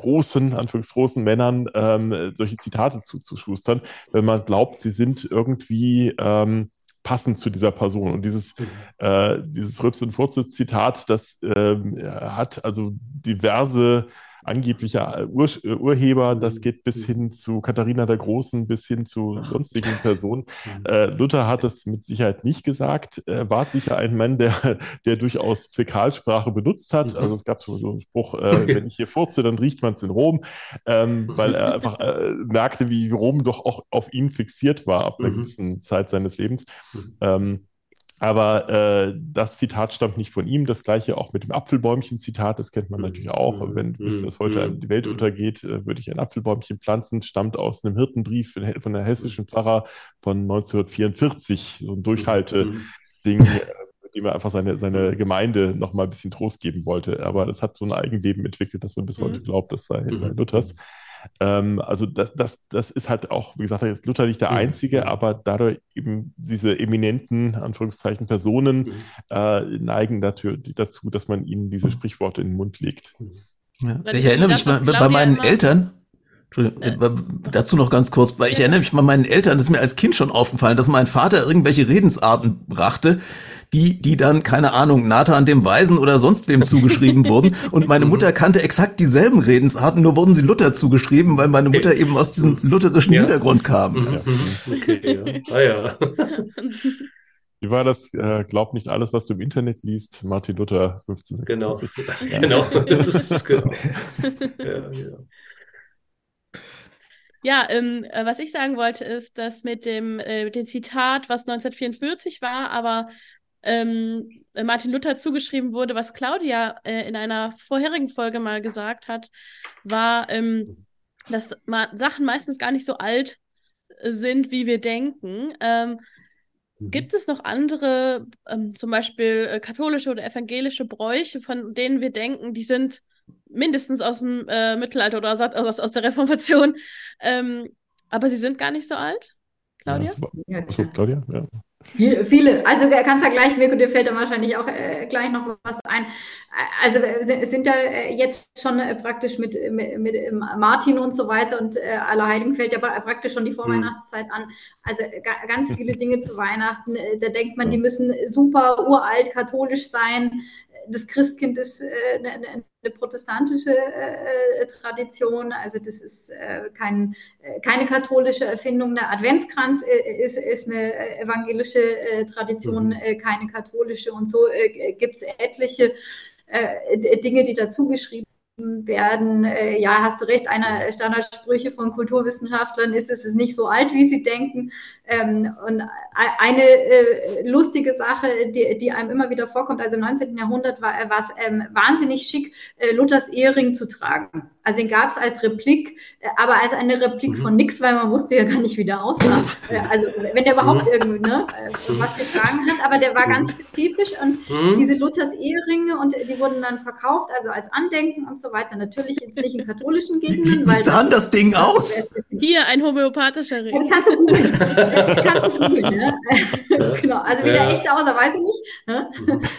Speaker 2: großen, anführungsgroßen Männern ähm, solche Zitate zuzuschustern, wenn man glaubt, sie sind irgendwie ähm, passend zu dieser Person. Und dieses, mhm. äh, dieses Rübs und Furze-Zitat, das äh, hat also diverse angeblicher Ur Urheber, das geht bis hin zu Katharina der Großen, bis hin zu sonstigen Personen. *laughs* Mhm. Äh, Luther hat es mit Sicherheit nicht gesagt. Er war sicher ein Mann, der, der durchaus Fäkalsprache benutzt hat. Mhm. Also es gab so einen Spruch, äh, wenn ich hier furze, dann riecht man es in Rom, ähm, weil er einfach äh, merkte, wie Rom doch auch auf ihn fixiert war ab einer mhm. gewissen Zeit seines Lebens. Ähm, aber äh, das Zitat stammt nicht von ihm. Das gleiche auch mit dem Apfelbäumchen-Zitat, das kennt man mhm. natürlich auch. Mhm. Wenn bis das heute mhm. die Welt untergeht, äh, würde ich ein Apfelbäumchen pflanzen. Stammt aus einem Hirtenbrief von der hessischen Pfarrer von 1944. So ein Durchhalte-Ding, äh, mit dem er einfach seine, seine Gemeinde noch mal ein bisschen Trost geben wollte. Aber das hat so ein Eigenleben entwickelt, dass man bis heute glaubt, das sei, sei Luthers. Ähm, also das, das, das ist halt auch, wie gesagt, ist Luther nicht der mhm. Einzige, aber dadurch eben diese eminenten, Anführungszeichen, Personen mhm. äh, neigen dazu, dazu, dass man ihnen diese Sprichworte in den Mund legt.
Speaker 1: Ja. Ich erinnere mich mal, bei meinen Eltern. Dazu noch ganz kurz, weil ich erinnere mich mal meinen Eltern, das ist mir als Kind schon aufgefallen, dass mein Vater irgendwelche Redensarten brachte, die, die dann, keine Ahnung, Nathan dem Weisen oder sonst wem zugeschrieben wurden. Und meine Mutter kannte exakt dieselben Redensarten, nur wurden sie Luther zugeschrieben, weil meine Mutter eben aus diesem lutherischen ja. Hintergrund kam.
Speaker 2: Mhm. Okay, ja. Ah ja. *laughs* Wie war das? Äh, glaub nicht alles, was du im Internet liest. Martin Luther 15. *laughs*
Speaker 3: Genau. Ja. genau. *laughs* Das ist genau.
Speaker 5: ja, ja. Ja, ähm, äh, was ich sagen wollte, ist, dass mit dem, äh, mit dem Zitat, was 1944 war, aber ähm, Martin Luther zugeschrieben wurde, was Claudia äh, in einer vorherigen Folge mal gesagt hat, war, ähm, dass Sachen meistens gar nicht so alt äh, sind, wie wir denken. Ähm, mhm. Gibt es noch andere, ähm, zum Beispiel äh, katholische oder evangelische Bräuche, von denen wir denken, die sind mindestens aus dem äh, Mittelalter oder aus, aus, der Reformation, ähm, aber sie sind gar nicht so alt? Claudia?
Speaker 4: Ja, achso, Claudia, ja. Viele, viele, also kannst ja gleich, Mirko, dir fällt da wahrscheinlich auch äh, gleich noch was ein. Also äh, sind ja äh, jetzt schon äh, praktisch mit, mit, mit Martin und so weiter und äh, Allerheiligen fällt ja praktisch schon die Vorweihnachtszeit an. Also ganz *laughs* viele Dinge zu Weihnachten, da denkt man, die müssen super uralt katholisch sein das Christkind ist äh, eine, eine, protestantische äh, Tradition, also das ist äh, kein, keine katholische Erfindung. Der Adventskranz ist, ist eine evangelische Tradition, mhm. keine katholische. Und so gibt es etliche Dinge, die dazu geschrieben werden. Äh, ja, hast du recht, einer Standardsprüche von Kulturwissenschaftlern ist, es ist nicht so alt, wie sie denken. Ähm, und eine äh, lustige Sache, die, die einem immer wieder vorkommt, also im 19. Jahrhundert war es ähm, wahnsinnig schick, äh, Luthers Ehering zu tragen. Also den gab es als Replik, äh, aber als eine Replik mhm. von nix, weil man wusste ja gar nicht, wie der aussah. Äh, also wenn der überhaupt mhm. irgendwie ne, äh, was getragen hat, aber der war ganz mhm. spezifisch und mhm. diese Luthers Eheringe und die wurden dann verkauft, also als Andenken und so weiter. Natürlich jetzt nicht in katholischen Gegenden.
Speaker 1: Wie sah das Ding aus?
Speaker 5: Hier ein homöopathischer Ring.
Speaker 4: Kannst du googeln. *laughs* kannst du googeln, ne? *laughs* genau, also wie der echte aussah, weiß ich nicht. Ne?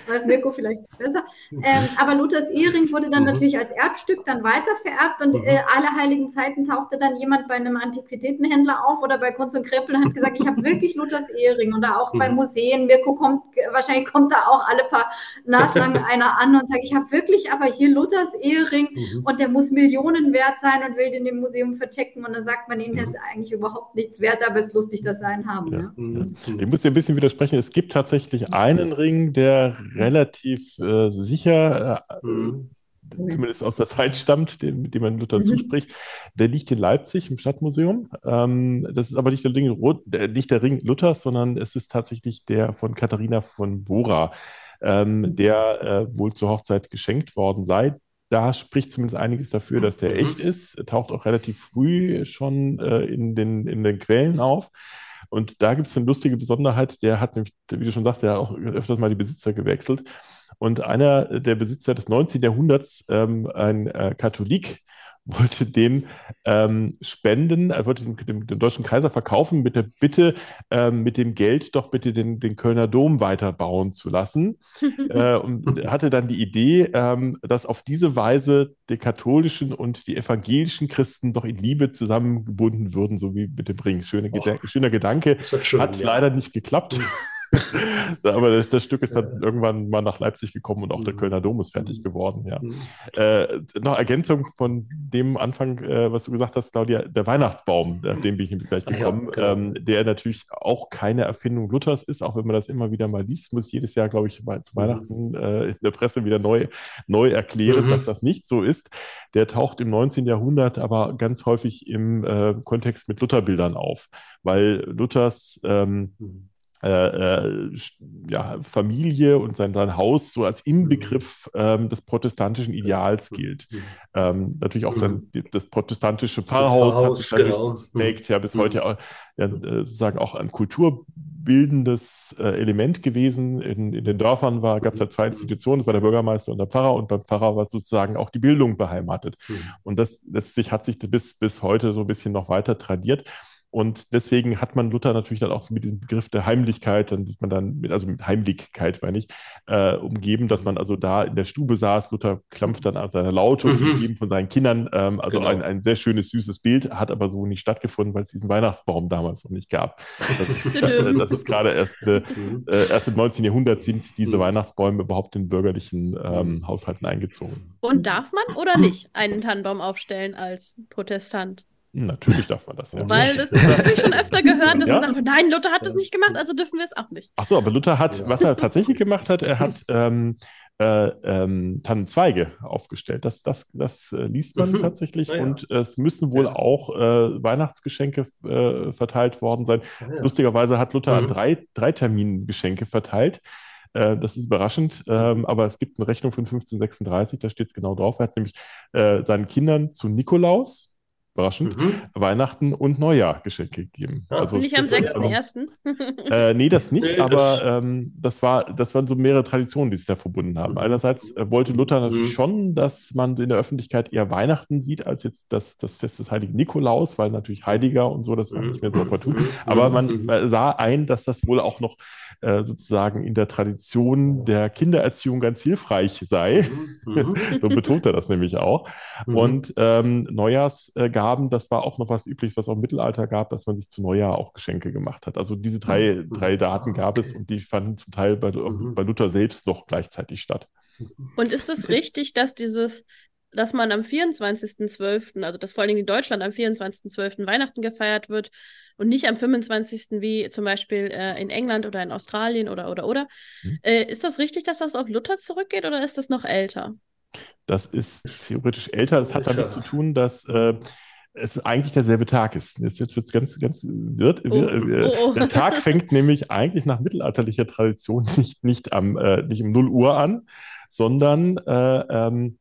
Speaker 4: Weiß Mirko vielleicht besser. Ähm, aber Luthers Ehering wurde dann natürlich als Erbstück dann weitervererbt vererbt und mhm. äh, alle heiligen Zeiten tauchte dann jemand bei einem Antiquitätenhändler auf oder bei Kunst und Kreppel und hat gesagt, ich habe wirklich Luthers Ehering und da auch mhm. bei Museen, Mirko kommt, wahrscheinlich kommt da auch alle paar Naslang *laughs* einer an und sagt, ich habe wirklich aber hier Luthers Ehering mhm. und der muss Millionen wert sein und will den im Museum verchecken und dann sagt man ihnen, der ist eigentlich überhaupt nichts wert, aber es ist lustig, dass sie einen haben. Ja. Ja.
Speaker 2: Mhm. Ich muss dir ein bisschen widersprechen, es gibt tatsächlich einen Ring, der relativ äh, sicher äh, mhm zumindest aus der Zeit stammt, dem, dem man Luther mhm. zuspricht. Der liegt in Leipzig im Stadtmuseum. Ähm, das ist aber nicht der, Ring, nicht der Ring Luthers, sondern es ist tatsächlich der von Katharina von Bora, ähm, mhm. der äh, wohl zur Hochzeit geschenkt worden sei. Da spricht zumindest einiges dafür, dass der mhm. echt ist. Er taucht auch relativ früh schon äh, in, den, in den Quellen auf. Und da gibt es eine lustige Besonderheit, der hat nämlich, wie du schon sagst, der auch öfters mal die Besitzer gewechselt. Und einer der Besitzer des 19. Jahrhunderts, ähm, ein äh, Katholik, wollte den ähm, spenden, er wollte den, dem, dem, deutschen Kaiser verkaufen mit der Bitte, ähm, mit dem Geld doch bitte den, den Kölner Dom weiterbauen zu lassen. *laughs* äh, und hatte dann die Idee, ähm, dass auf diese Weise die katholischen und die evangelischen Christen doch in Liebe zusammengebunden würden, so wie mit dem Ring. Schöne Gedan schöner Gedanke. Schön, Hat ja. leider nicht geklappt. *laughs* *laughs* Aber das, das, Stück ist dann irgendwann mal nach Leipzig gekommen und auch der mhm. Kölner Dom ist fertig mhm. geworden. Ja. Mhm. Äh, noch Ergänzung von dem Anfang, äh, was du gesagt hast, Claudia, der Weihnachtsbaum, auf den bin ich gleich gekommen, ja, genau. ähm, der natürlich auch keine Erfindung Luthers ist, auch wenn man das immer wieder mal liest, muss ich jedes Jahr, glaube ich, zu Weihnachten äh, in der Presse wieder neu, neu erklären, mhm. dass das nicht so ist. Der taucht im 19. Jahrhundert aber ganz häufig im äh, Kontext mit Lutherbildern auf, weil Luthers ähm, äh, äh, ja, Familie und sein, sein Haus so als Inbegriff mhm. ähm, des protestantischen Ideals mhm. gilt. Ähm, natürlich auch dann mhm. das protestantische Pfarrhaus, Pfarrhaus hat sich genau. geprägt, ja bis heute auch, ja, äh, sozusagen auch ein kulturbildendes äh, Element gewesen. In, in den Dörfern gab es ja zwei Institutionen, das war der Bürgermeister und der Pfarrer und beim Pfarrer war sozusagen auch die Bildung beheimatet. Und das letztlich hat sich bis, bis heute so ein bisschen noch weiter tradiert. Und deswegen hat man Luther natürlich dann auch so mit diesem Begriff der Heimlichkeit, dann sieht man dann, mit, also mit Heimlichkeit, meine ich, äh, umgeben, dass man also da in der Stube saß. Luther klampft dann an seiner Laute, mhm. umgeben von seinen Kindern. Ähm, also genau. ein, ein sehr schönes, süßes Bild, hat aber so nicht stattgefunden, weil es diesen Weihnachtsbaum damals noch nicht gab. Das, *laughs* das ist gerade erst, äh, mhm. äh, erst im 19. Jahrhundert sind diese mhm. Weihnachtsbäume überhaupt in bürgerlichen ähm, mhm. Haushalten eingezogen.
Speaker 5: Und darf man oder nicht einen Tannenbaum aufstellen als Protestant?
Speaker 2: Natürlich darf man das, ja.
Speaker 5: Weil das habe ich schon öfter gehört, dass ja? man sagt, nein, Luther hat das nicht gemacht, also dürfen wir es auch nicht.
Speaker 2: Ach so, aber Luther hat, ja. was er tatsächlich gemacht hat, er hat *laughs* ähm, äh, ähm, Tannenzweige aufgestellt. Das, das, das äh, liest man mhm. tatsächlich ja. und es müssen wohl auch äh, Weihnachtsgeschenke äh, verteilt worden sein. Lustigerweise hat Luther mhm. an drei, drei Terminen Geschenke verteilt. Äh, das ist überraschend, ähm, aber es gibt eine Rechnung von 1536, da steht es genau drauf. Er hat nämlich äh, seinen Kindern zu Nikolaus, überraschend, mhm. Weihnachten und Neujahr Geschenke gegeben.
Speaker 5: Ja, also nicht am 6.1. *laughs*
Speaker 2: äh, nee, das nicht, nee, aber das, ähm, das, war, das waren so mehrere Traditionen, die sich da verbunden haben. Mhm. Einerseits äh, wollte Luther natürlich mhm. schon, dass man in der Öffentlichkeit eher Weihnachten sieht, als jetzt das, das Fest des Heiligen Nikolaus, weil natürlich Heiliger und so, das war nicht mehr so opportun. Mhm. Aber man mhm. sah ein, dass das wohl auch noch äh, sozusagen in der Tradition der Kindererziehung ganz hilfreich sei. Mhm. *laughs* so betont er das nämlich auch. Und ähm, Neujahrsgaben Gaben, das war auch noch was üblich, was auch im Mittelalter gab, dass man sich zu Neujahr auch Geschenke gemacht hat. Also diese drei, mhm. drei Daten gab es und die fanden zum Teil bei, mhm. bei Luther selbst noch gleichzeitig statt.
Speaker 5: Und ist es richtig, dass dieses dass man am 24.12., also dass vor allen Dingen in Deutschland am 24.12. Weihnachten gefeiert wird und nicht am 25. wie zum Beispiel äh, in England oder in Australien oder oder oder. Hm. Äh, ist das richtig, dass das auf Luther zurückgeht oder ist das noch älter?
Speaker 2: Das ist theoretisch älter. Das hat damit zu tun, dass äh, es eigentlich derselbe Tag ist. Jetzt, jetzt wird es ganz, ganz wird, oh, äh, oh, oh. Der Tag fängt *laughs* nämlich eigentlich nach mittelalterlicher Tradition nicht, nicht, am, äh, nicht um 0 Uhr an, sondern äh, ähm,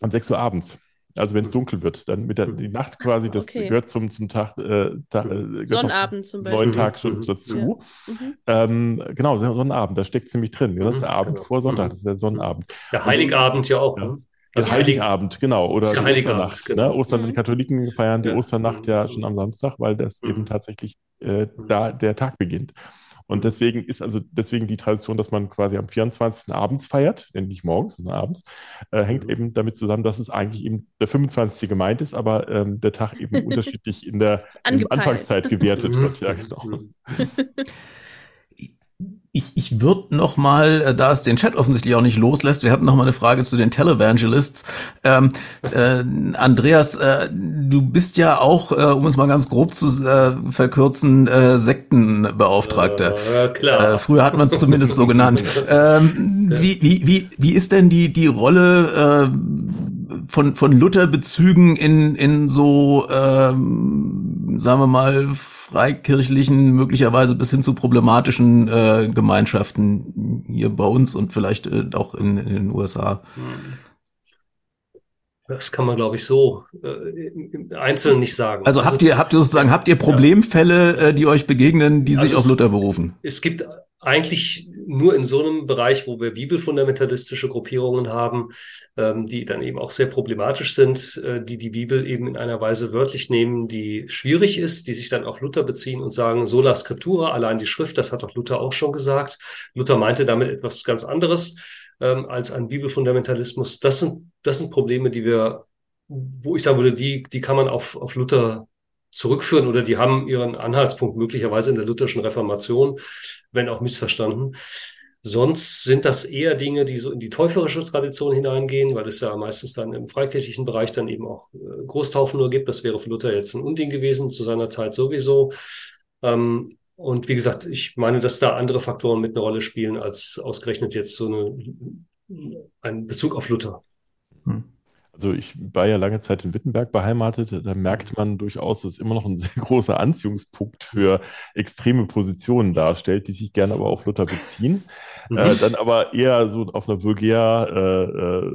Speaker 2: um 6 Uhr abends. Also wenn es dunkel wird, dann mit der die Nacht quasi, das okay. gehört zum, zum Tag, äh, Tag
Speaker 5: äh, Sonnabend zum Beispiel.
Speaker 2: neuen Tag schon dazu. Ja. Mhm. Ähm, genau, Sonnabend, da steckt ziemlich drin. Das ist der Abend genau. vor Sonntag, das ist der Sonnabend.
Speaker 3: Der Heiligabend ja auch.
Speaker 2: Ja. Ne? Also Heiligabend, genau. Oder die Osternacht. Genau. Ne? Ostern, die mhm. Katholiken feiern die ja. Osternacht ja schon am Samstag, weil das mhm. eben tatsächlich äh, da der Tag beginnt. Und deswegen ist also deswegen die Tradition, dass man quasi am 24. abends feiert, denn nicht morgens, sondern abends, äh, hängt mhm. eben damit zusammen, dass es eigentlich eben der 25. gemeint ist, aber ähm, der Tag eben *laughs* unterschiedlich in der Anfangszeit gewertet wird. Ja, genau. *laughs* *laughs*
Speaker 1: Ich, ich würde noch mal, äh, da es den Chat offensichtlich auch nicht loslässt, wir hatten noch mal eine Frage zu den Televangelists. Ähm, äh, Andreas, äh, du bist ja auch, äh, um es mal ganz grob zu äh, verkürzen, äh, Sektenbeauftragter. Ja, klar. Früher hat man es zumindest so genannt. *laughs* Ähm, wie, wie, wie, wie ist denn die, die Rolle von, von Lutherbezügen in, in so, ähm, sagen wir mal, freikirchlichen, möglicherweise bis hin zu problematischen äh, Gemeinschaften hier bei uns und vielleicht äh, auch in, in, den USA?
Speaker 3: Das kann man, glaube ich, so äh, einzeln nicht sagen.
Speaker 1: Also, habt also ihr, habt ihr sozusagen, habt ihr Problemfälle, äh, die euch begegnen, die also sich auf Luther berufen?
Speaker 3: Es gibt eigentlich nur in so einem Bereich, wo wir bibelfundamentalistische Gruppierungen haben, ähm, die dann eben auch sehr problematisch sind, äh, die die Bibel eben in einer Weise wörtlich nehmen, die schwierig ist, die sich dann auf Luther beziehen und sagen, sola scriptura, allein die Schrift, das hat doch Luther auch schon gesagt. Luther meinte damit etwas ganz anderes ähm, als ein Bibelfundamentalismus. Das sind, das sind Probleme, die wir, wo ich sagen würde, die, die kann man auf, auf Luther zurückführen oder die haben ihren Anhaltspunkt möglicherweise in der lutherischen Reformation, wenn auch missverstanden. Sonst sind das eher Dinge, die so in die täuferische Tradition hineingehen, weil es ja meistens dann im freikirchlichen Bereich dann eben auch äh, Großtaufen nur gibt. Das wäre für Luther jetzt ein Unding gewesen, zu seiner Zeit sowieso. Ähm, und wie gesagt, ich meine, dass da andere Faktoren mit eine Rolle spielen, als ausgerechnet jetzt so eine, ein Bezug auf Luther.
Speaker 2: Hm. Also ich war ja lange Zeit in Wittenberg beheimatet, da merkt man durchaus, dass es immer noch ein *laughs* sehr großer Anziehungspunkt für extreme Positionen darstellt, die sich gerne aber auf Luther beziehen. Mhm. Äh, dann aber eher so auf einer vulgär, äh, äh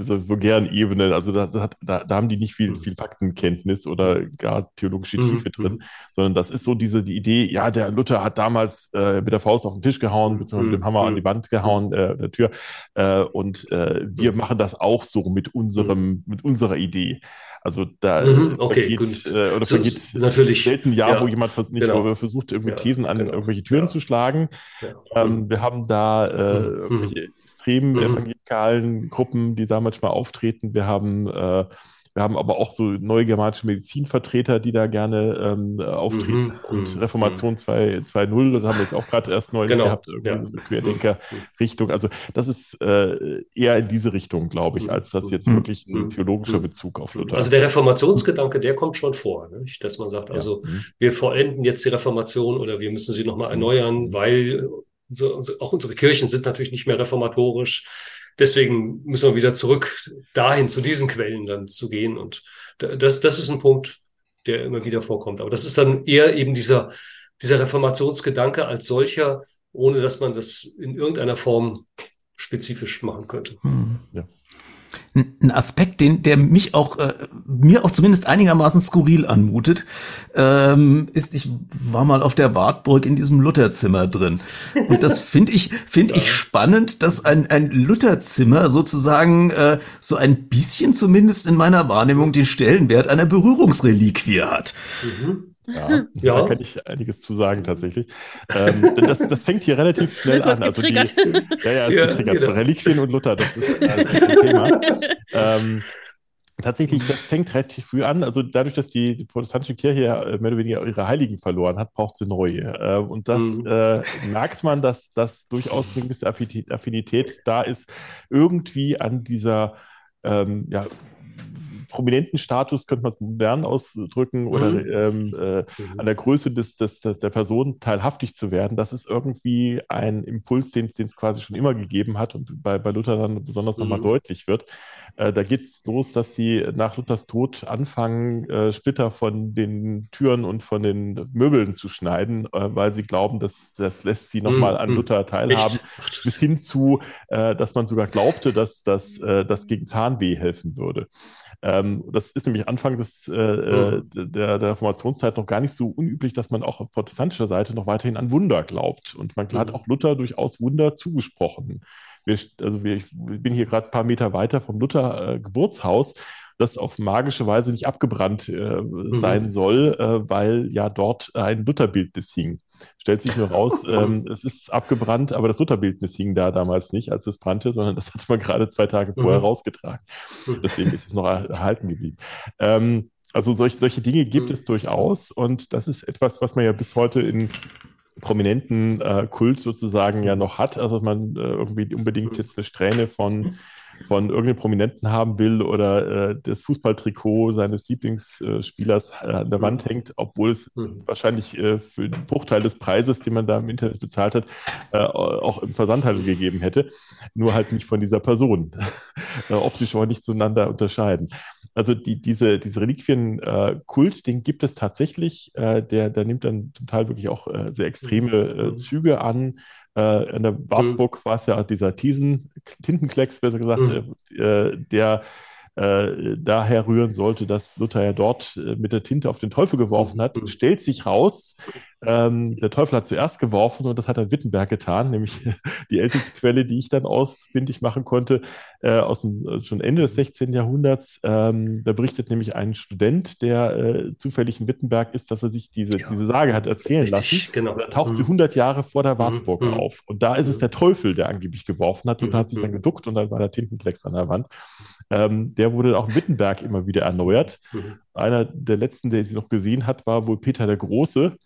Speaker 2: so vulgären Ebene. Also da, da, da, haben die nicht viel, viel Faktenkenntnis oder gar theologische mhm. Tiefe drin, sondern das ist so diese die Idee, ja, der Luther hat damals äh, mit der Faust auf den Tisch gehauen, beziehungsweise mit dem Hammer an die Wand gehauen, äh, der Tür. Äh, und wir machen das auch so mit unserem, mit unserer Idee. Also da
Speaker 3: mhm, okay, vergeht,
Speaker 2: äh, oder so, vergeht
Speaker 3: natürlich
Speaker 2: selten ein Jahr, ja, wo jemand vers nicht genau. versucht, irgendwie ja, Thesen an genau. irgendwelche Türen ja. zu schlagen. Ähm, wir haben da äh, mhm. irgendwelche extrem mhm. evangelikalen Gruppen, die da manchmal auftreten. Wir haben äh, wir haben aber auch so neue germanische Medizinvertreter, die da gerne ähm, auftreten. Mhm, und mhm, Reformation 2.0, mhm. das haben wir jetzt auch gerade erst neu genau, gehabt, irgendwie ja. so eine Querdenker-Richtung. Also das ist äh, eher in diese Richtung, glaube ich, als das jetzt wirklich ein theologischer Bezug auf Luther.
Speaker 3: Also der Reformationsgedanke, der kommt schon vor, ne? dass man sagt, also ja. wir vollenden jetzt die Reformation oder wir müssen sie nochmal erneuern, weil so, auch unsere Kirchen sind natürlich nicht mehr reformatorisch deswegen müssen wir wieder zurück dahin, zu diesen Quellen dann zu gehen. Und das, das ist ein Punkt, der immer wieder vorkommt. Aber das ist dann eher eben dieser, dieser Reformationsgedanke als solcher, ohne dass man das in irgendeiner Form spezifisch machen könnte. Hm.
Speaker 1: Ja ein Aspekt, den, der mich auch, äh, mir auch zumindest einigermaßen skurril anmutet, ähm, ist, ich war mal auf der Wartburg in diesem Lutherzimmer drin. Und das *laughs* finde ich, finde ja. ich spannend, dass ein, ein Lutherzimmer sozusagen äh, so ein bisschen zumindest in meiner Wahrnehmung den Stellenwert einer Berührungsreliquie hat.
Speaker 2: Mhm. Ja, *laughs* ja, da kann ich einiges zu sagen tatsächlich. Ähm, das, das fängt hier relativ *laughs* schnell an. Also die, *laughs* ja, ja, ist ja, getriggert. Genau. Reliquien und Luther, das ist, äh, das ist ein Thema. Ähm, tatsächlich, das fängt relativ früh an. Also dadurch, dass die, die protestantische Kirche ja äh, mehr oder weniger ihre Heiligen verloren hat, braucht sie neue. Äh, und das mhm. äh, merkt man, dass das durchaus eine gewisse Affinität da ist, irgendwie an dieser ähm, ja, prominenten Status, könnte man es modern ausdrücken, mhm. oder ähm, äh, mhm. an der Größe des, des, des, der Person teilhaftig zu werden, das ist irgendwie ein Impuls, den es quasi schon immer gegeben hat und bei, bei Luther dann besonders mhm. nochmal deutlich wird. Äh, da geht es los, dass die nach Luthers Tod anfangen, äh, Splitter von den Türen und von den Möbeln zu schneiden, äh, weil sie glauben, dass das lässt sie nochmal mhm. an Luther teilhaben, Echt? bis hin zu, äh, dass man sogar glaubte, dass das äh, gegen Zahnweh helfen würde. Ähm, das ist nämlich Anfang des, äh, mhm. der, der, Reformationszeit noch gar nicht so unüblich, dass man auch auf protestantischer Seite noch weiterhin an Wunder glaubt. Und man mhm. hat auch Luther durchaus Wunder zugesprochen. Wir, also wir, ich bin hier gerade ein paar Meter weiter vom Luther äh, Geburtshaus das auf magische Weise nicht abgebrannt äh, mhm. sein soll, äh, weil ja dort ein Lutherbildnis hing. Stellt sich nur raus, *laughs* ähm, es ist abgebrannt, aber das Lutherbildnis hing da damals nicht, als es brannte, sondern das hat man gerade zwei Tage vorher mhm. rausgetragen. Deswegen ist es noch erhalten geblieben. Ähm, also solch, solche Dinge gibt mhm. es durchaus und das ist etwas, was man ja bis heute in prominenten äh, Kult sozusagen ja noch hat, also dass man äh, irgendwie unbedingt mhm. jetzt eine Strähne von von irgendeinem Prominenten haben will oder äh, das Fußballtrikot seines Lieblingsspielers äh, an der Wand hängt, obwohl es mhm. wahrscheinlich äh, für den Bruchteil des Preises, den man da im Internet bezahlt hat, äh, auch im Versandhandel gegeben hätte. Nur halt nicht von dieser Person. *laughs* Äh, optisch auch nicht zueinander unterscheiden. Also die, diese, diese Reliquien-Kult, äh, den gibt es tatsächlich. der, der nimmt dann zum Teil wirklich auch sehr extreme mhm. Züge an. Äh, in der Wartburg mhm. war es ja dieser Thiesen, Tintenklecks, besser gesagt, mhm. äh, der äh, daher rühren sollte, dass Luther ja dort äh, mit der Tinte auf den Teufel geworfen hat, mhm. stellt sich raus, ähm, der Teufel hat zuerst geworfen und das hat dann Wittenberg getan, nämlich *laughs* die älteste Quelle, die ich dann ausfindig machen konnte, äh, aus dem äh, schon Ende des 16. Jahrhunderts. Ähm, da berichtet nämlich ein Student, der äh, zufällig in Wittenberg ist, dass er sich diese, ja. diese Sage hat erzählen Richtig, lassen. Genau. Da taucht mhm. sie 100 Jahre vor der mhm. Wartburg mhm. auf. Und da ist es mhm. der Teufel, der angeblich geworfen hat. Und mhm. hat sich dann geduckt und dann war der Tintenklecks an der Wand. Ähm, der wurde auch in Wittenberg immer wieder erneuert. Mhm. Einer der letzten, der sie noch gesehen hat, war wohl Peter der Große,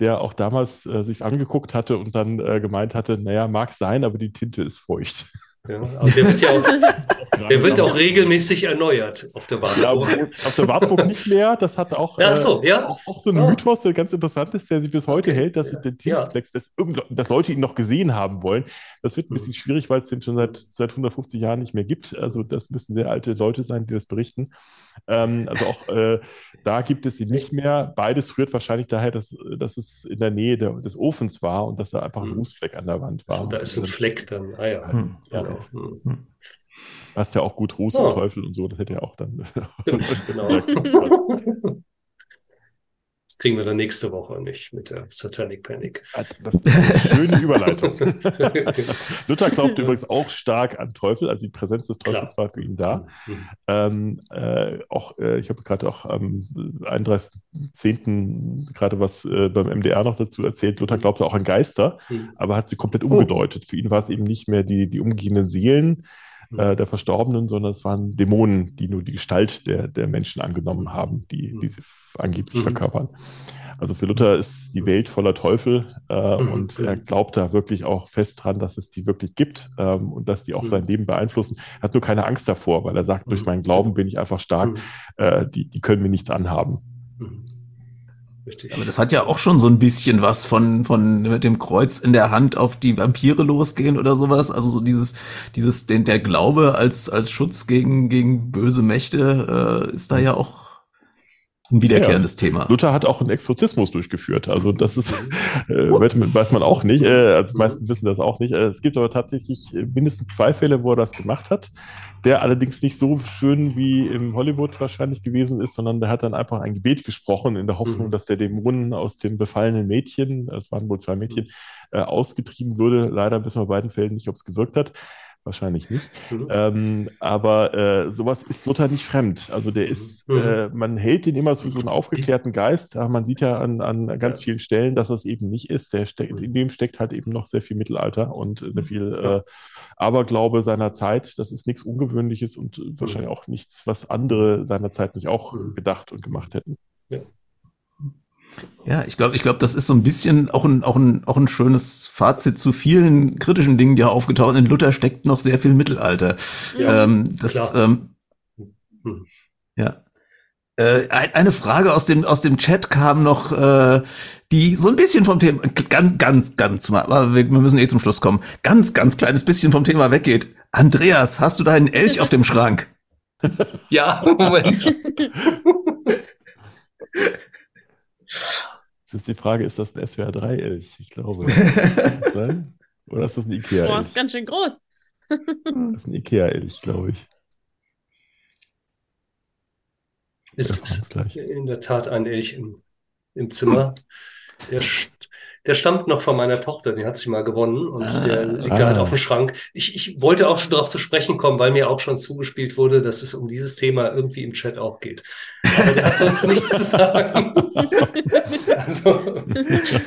Speaker 2: der auch damals äh, sich angeguckt hatte und dann äh, gemeint hatte, naja, mag sein, aber die Tinte ist feucht.
Speaker 3: Ja, aber der wird ja auch, *laughs* der wird auch regelmäßig erneuert auf der Wartburg.
Speaker 2: Ja, auf der Wartburg nicht mehr. Das hat auch,
Speaker 3: ja, so, ja.
Speaker 2: auch, auch so ein oh. Mythos, der ganz interessant ist, der sich bis heute hält, dass der Tintenflex, dass, dass, Leute ihn noch gesehen haben wollen. Das wird ein bisschen mhm. schwierig, weil es den schon seit, seit 150 Jahren nicht mehr gibt. Also das müssen sehr alte Leute sein, die das berichten. Ähm, also auch äh, da gibt es ihn nicht mehr. Beides rührt wahrscheinlich daher, dass, dass es in der Nähe der, des Ofens war und dass da einfach ein mhm. Rußfleck an der Wand war. Also,
Speaker 3: da ist ein Fleck dann. Ah ja. Hm. ja. Okay.
Speaker 2: Hm. Hast ja auch gut Ruß oh. und Teufel und so, das hätte ja auch dann. *laughs* genau.
Speaker 3: Das kriegen wir dann nächste Woche nicht mit der Satanic Panic.
Speaker 2: Das ist eine schöne Überleitung. *laughs* Luther glaubt übrigens auch stark an Teufel, also die Präsenz des Teufels Klar. war für ihn da. Mhm. Ähm, äh, auch, äh, ich habe gerade auch am 31.10. gerade was äh, beim MDR noch dazu erzählt. Luther glaubte auch an Geister, mhm. aber hat sie komplett oh. umgedeutet. Oh. Für ihn war es eben nicht mehr die, die umgehenden Seelen, äh, der Verstorbenen, sondern es waren Dämonen, die nur die Gestalt der, der Menschen angenommen haben, die, die sie angeblich mhm. verkörpern. Also für Luther ist die Welt voller Teufel äh, mhm. und er glaubt da wirklich auch fest dran, dass es die wirklich gibt ähm, und dass die auch mhm. sein Leben beeinflussen. Er hat nur keine Angst davor, weil er sagt, durch mhm. meinen Glauben bin ich einfach stark, mhm. äh, die, die können mir nichts anhaben.
Speaker 1: Richtig. Aber das hat ja auch schon so ein bisschen was von, von mit dem Kreuz in der Hand auf die Vampire losgehen oder sowas. Also so dieses, dieses, den, der Glaube als, als Schutz gegen, gegen böse Mächte äh, ist da ja auch ein wiederkehrendes ja. Thema.
Speaker 2: Luther hat auch einen Exorzismus durchgeführt. Also das ist, äh, *laughs* weiß man auch nicht. Äh, also die meisten wissen das auch nicht. Äh, es gibt aber tatsächlich mindestens zwei Fälle, wo er das gemacht hat. Der allerdings nicht so schön wie im Hollywood wahrscheinlich gewesen ist, sondern der hat dann einfach ein Gebet gesprochen in der Hoffnung, mhm. dass der Dämonen aus dem befallenen Mädchen, es waren wohl zwei Mädchen, äh, ausgetrieben würde. Leider wissen wir bei beiden Fällen nicht, ob es gewirkt hat wahrscheinlich nicht. Mhm. Ähm, aber äh, sowas ist Luther nicht fremd. Also der ist, mhm. äh, man hält den immer für so einen aufgeklärten Geist, aber man sieht ja an, an ganz vielen Stellen, dass es eben nicht ist. Der steckt, in dem steckt halt eben noch sehr viel Mittelalter und sehr viel äh, Aberglaube seiner Zeit. Das ist nichts Ungewöhnliches und wahrscheinlich auch nichts, was andere seiner Zeit nicht auch mhm. gedacht und gemacht hätten. Ja.
Speaker 1: Ja, ich glaube, ich glaube, das ist so ein bisschen auch ein, auch ein, auch ein schönes Fazit zu vielen kritischen Dingen, die hier aufgetaucht sind. In Luther steckt noch sehr viel Mittelalter. Ja, ähm, das, klar. Ähm, hm. Ja. Äh, eine Frage aus dem, aus dem Chat kam noch, äh, die so ein bisschen vom Thema, ganz, ganz, ganz mal, aber wir, wir müssen eh zum Schluss kommen, ganz, ganz kleines bisschen vom Thema weggeht. Andreas, hast du da einen Elch auf dem Schrank? *laughs*
Speaker 3: Ja, Moment. *laughs*
Speaker 2: Jetzt ist die Frage, ist das ein SWR 3 Elch? Ich glaube. *laughs* Oder ist das ein Ikea Elch? Boah,
Speaker 5: ist ganz schön groß.
Speaker 2: das ist ein Ikea Elch, glaube ich.
Speaker 3: Ist, ist in der Tat ein Elch im, im Zimmer. *laughs* Der der stammt noch von meiner Tochter, den hat sie mal gewonnen und ah, der liegt ah. da halt auf dem Schrank. Ich, ich wollte auch schon darauf zu sprechen kommen, weil mir auch schon zugespielt wurde, dass es um dieses Thema irgendwie im Chat auch geht. Aber der hat sonst *laughs* nichts zu sagen. also,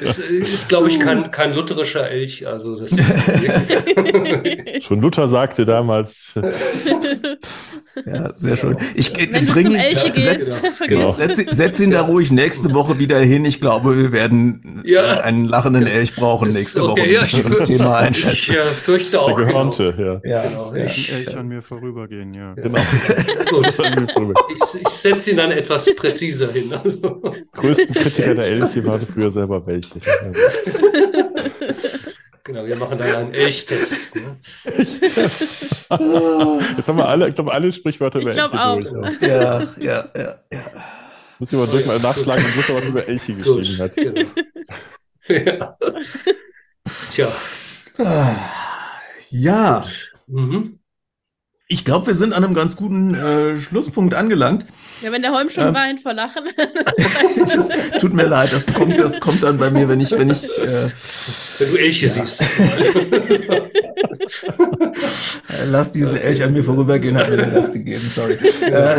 Speaker 3: es ist, glaube ich, kein, kein lutherischer Elch. Also, das ist *laughs*
Speaker 2: schon Luther sagte damals.
Speaker 1: ja, sehr schön. Ich, ich bringe ihn, setz, *laughs* genau. setz, setz, ihn da ruhig nächste Woche wieder hin. Ich glaube, wir werden ja. einen einen lachenden Elch brauchen nächste okay, Woche, ja, ich das Thema einschätzen. Ich
Speaker 3: äh, fürchte auch.
Speaker 2: Der Gehörnte, genau.
Speaker 6: ja. ja, genau, ja. Ein Elch an mir vorübergehen, ja.
Speaker 3: Genau. *laughs* Ich, ich setze ihn dann etwas präziser hin. Also.
Speaker 2: Größten Kritiker der Elche waren früher selber welche.
Speaker 3: Genau, wir machen dann einen Elchtest. Ne?
Speaker 2: Jetzt haben wir alle, ich glaube, alle Sprichwörter
Speaker 5: über Elche durch.
Speaker 1: Ja, ja, ja, ja.
Speaker 2: Muss ich mal durch mal nachschlagen, was über Elche geschrieben hat. Genau.
Speaker 3: Ja. Tja.
Speaker 1: Ja. Mhm. Ich glaube, wir sind an einem ganz guten äh, Schlusspunkt angelangt.
Speaker 5: Ja, wenn der Holm schon ähm, weint vor Lachen. *laughs* *laughs*
Speaker 1: tut mir leid, das kommt, das kommt dann bei mir, wenn ich, wenn ich. Äh,
Speaker 3: wenn du Elche ja. siehst. *laughs*
Speaker 1: Lass diesen Elch an mir vorübergehen, hat mir den Rest gegeben, sorry. Äh,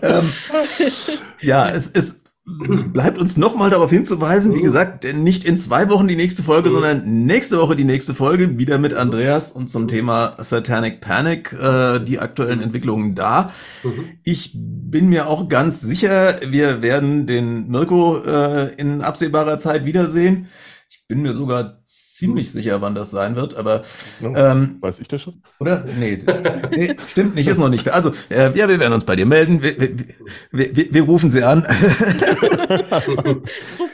Speaker 1: ähm, ja, es ist *clears throat* bleibt uns nochmal darauf hinzuweisen, wie gesagt, nicht in zwei Wochen die nächste Folge, sondern nächste Woche die nächste Folge, wieder mit Andreas und zum Thema Satanic Panic, äh, die aktuellen Entwicklungen da. Ich bin mir auch ganz sicher, wir werden den Mirko äh, in absehbarer Zeit wiedersehen. Ich bin mir sogar ziemlich sicher, wann das sein wird, aber
Speaker 2: ähm, weiß ich das schon?
Speaker 1: Oder? Nee, *laughs* nee stimmt nicht, ist noch nicht. Also, äh, ja, wir werden uns bei dir melden. Wir, wir, wir, wir rufen sie an. *laughs*
Speaker 5: rufen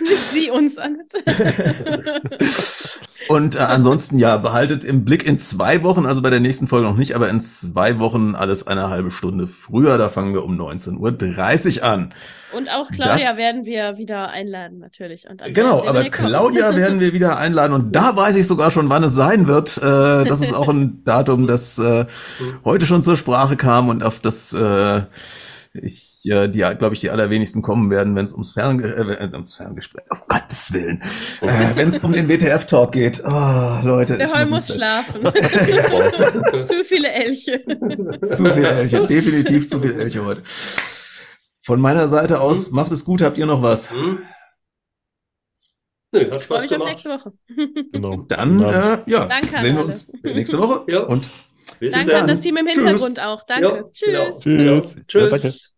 Speaker 5: nicht Sie uns an, *laughs*
Speaker 1: Und äh, ansonsten ja, behaltet im Blick in zwei Wochen, also bei der nächsten Folge noch nicht, aber in zwei Wochen alles eine halbe Stunde früher. Da fangen wir um 19.30 Uhr an.
Speaker 5: Und auch Claudia das, werden wir wieder einladen, natürlich. Und
Speaker 1: genau, aber Claudia *laughs* werden wir wieder einladen und da weiß ich sogar schon, wann es sein wird. Äh, das ist auch ein Datum, das äh, heute schon zur Sprache kam und auf das äh, ich, äh, die, glaube ich, die allerwenigsten kommen werden, wenn es ums, Fern äh, ums Ferngespräch, oh Gottes Willen, äh, wenn es um den WTF-Talk geht. Oh, Leute.
Speaker 5: Der Hall muss, muss schlafen. *laughs* zu viele Elche.
Speaker 1: zu viele Elche, definitiv zu viele Elche heute. Von meiner Seite aus, hm? macht es gut, habt ihr noch was? Hm?
Speaker 3: Nö, hat Spaß gemacht.
Speaker 5: nächste Woche.
Speaker 1: genau. Dann, äh, ja, Danke sehen wir uns nächste Woche.
Speaker 5: ja. Und Danke an das Team im Hintergrund Tschüss. auch. Danke.
Speaker 3: Ja, Tschüss. Genau. Tschüss.
Speaker 2: Ja. Tschüss.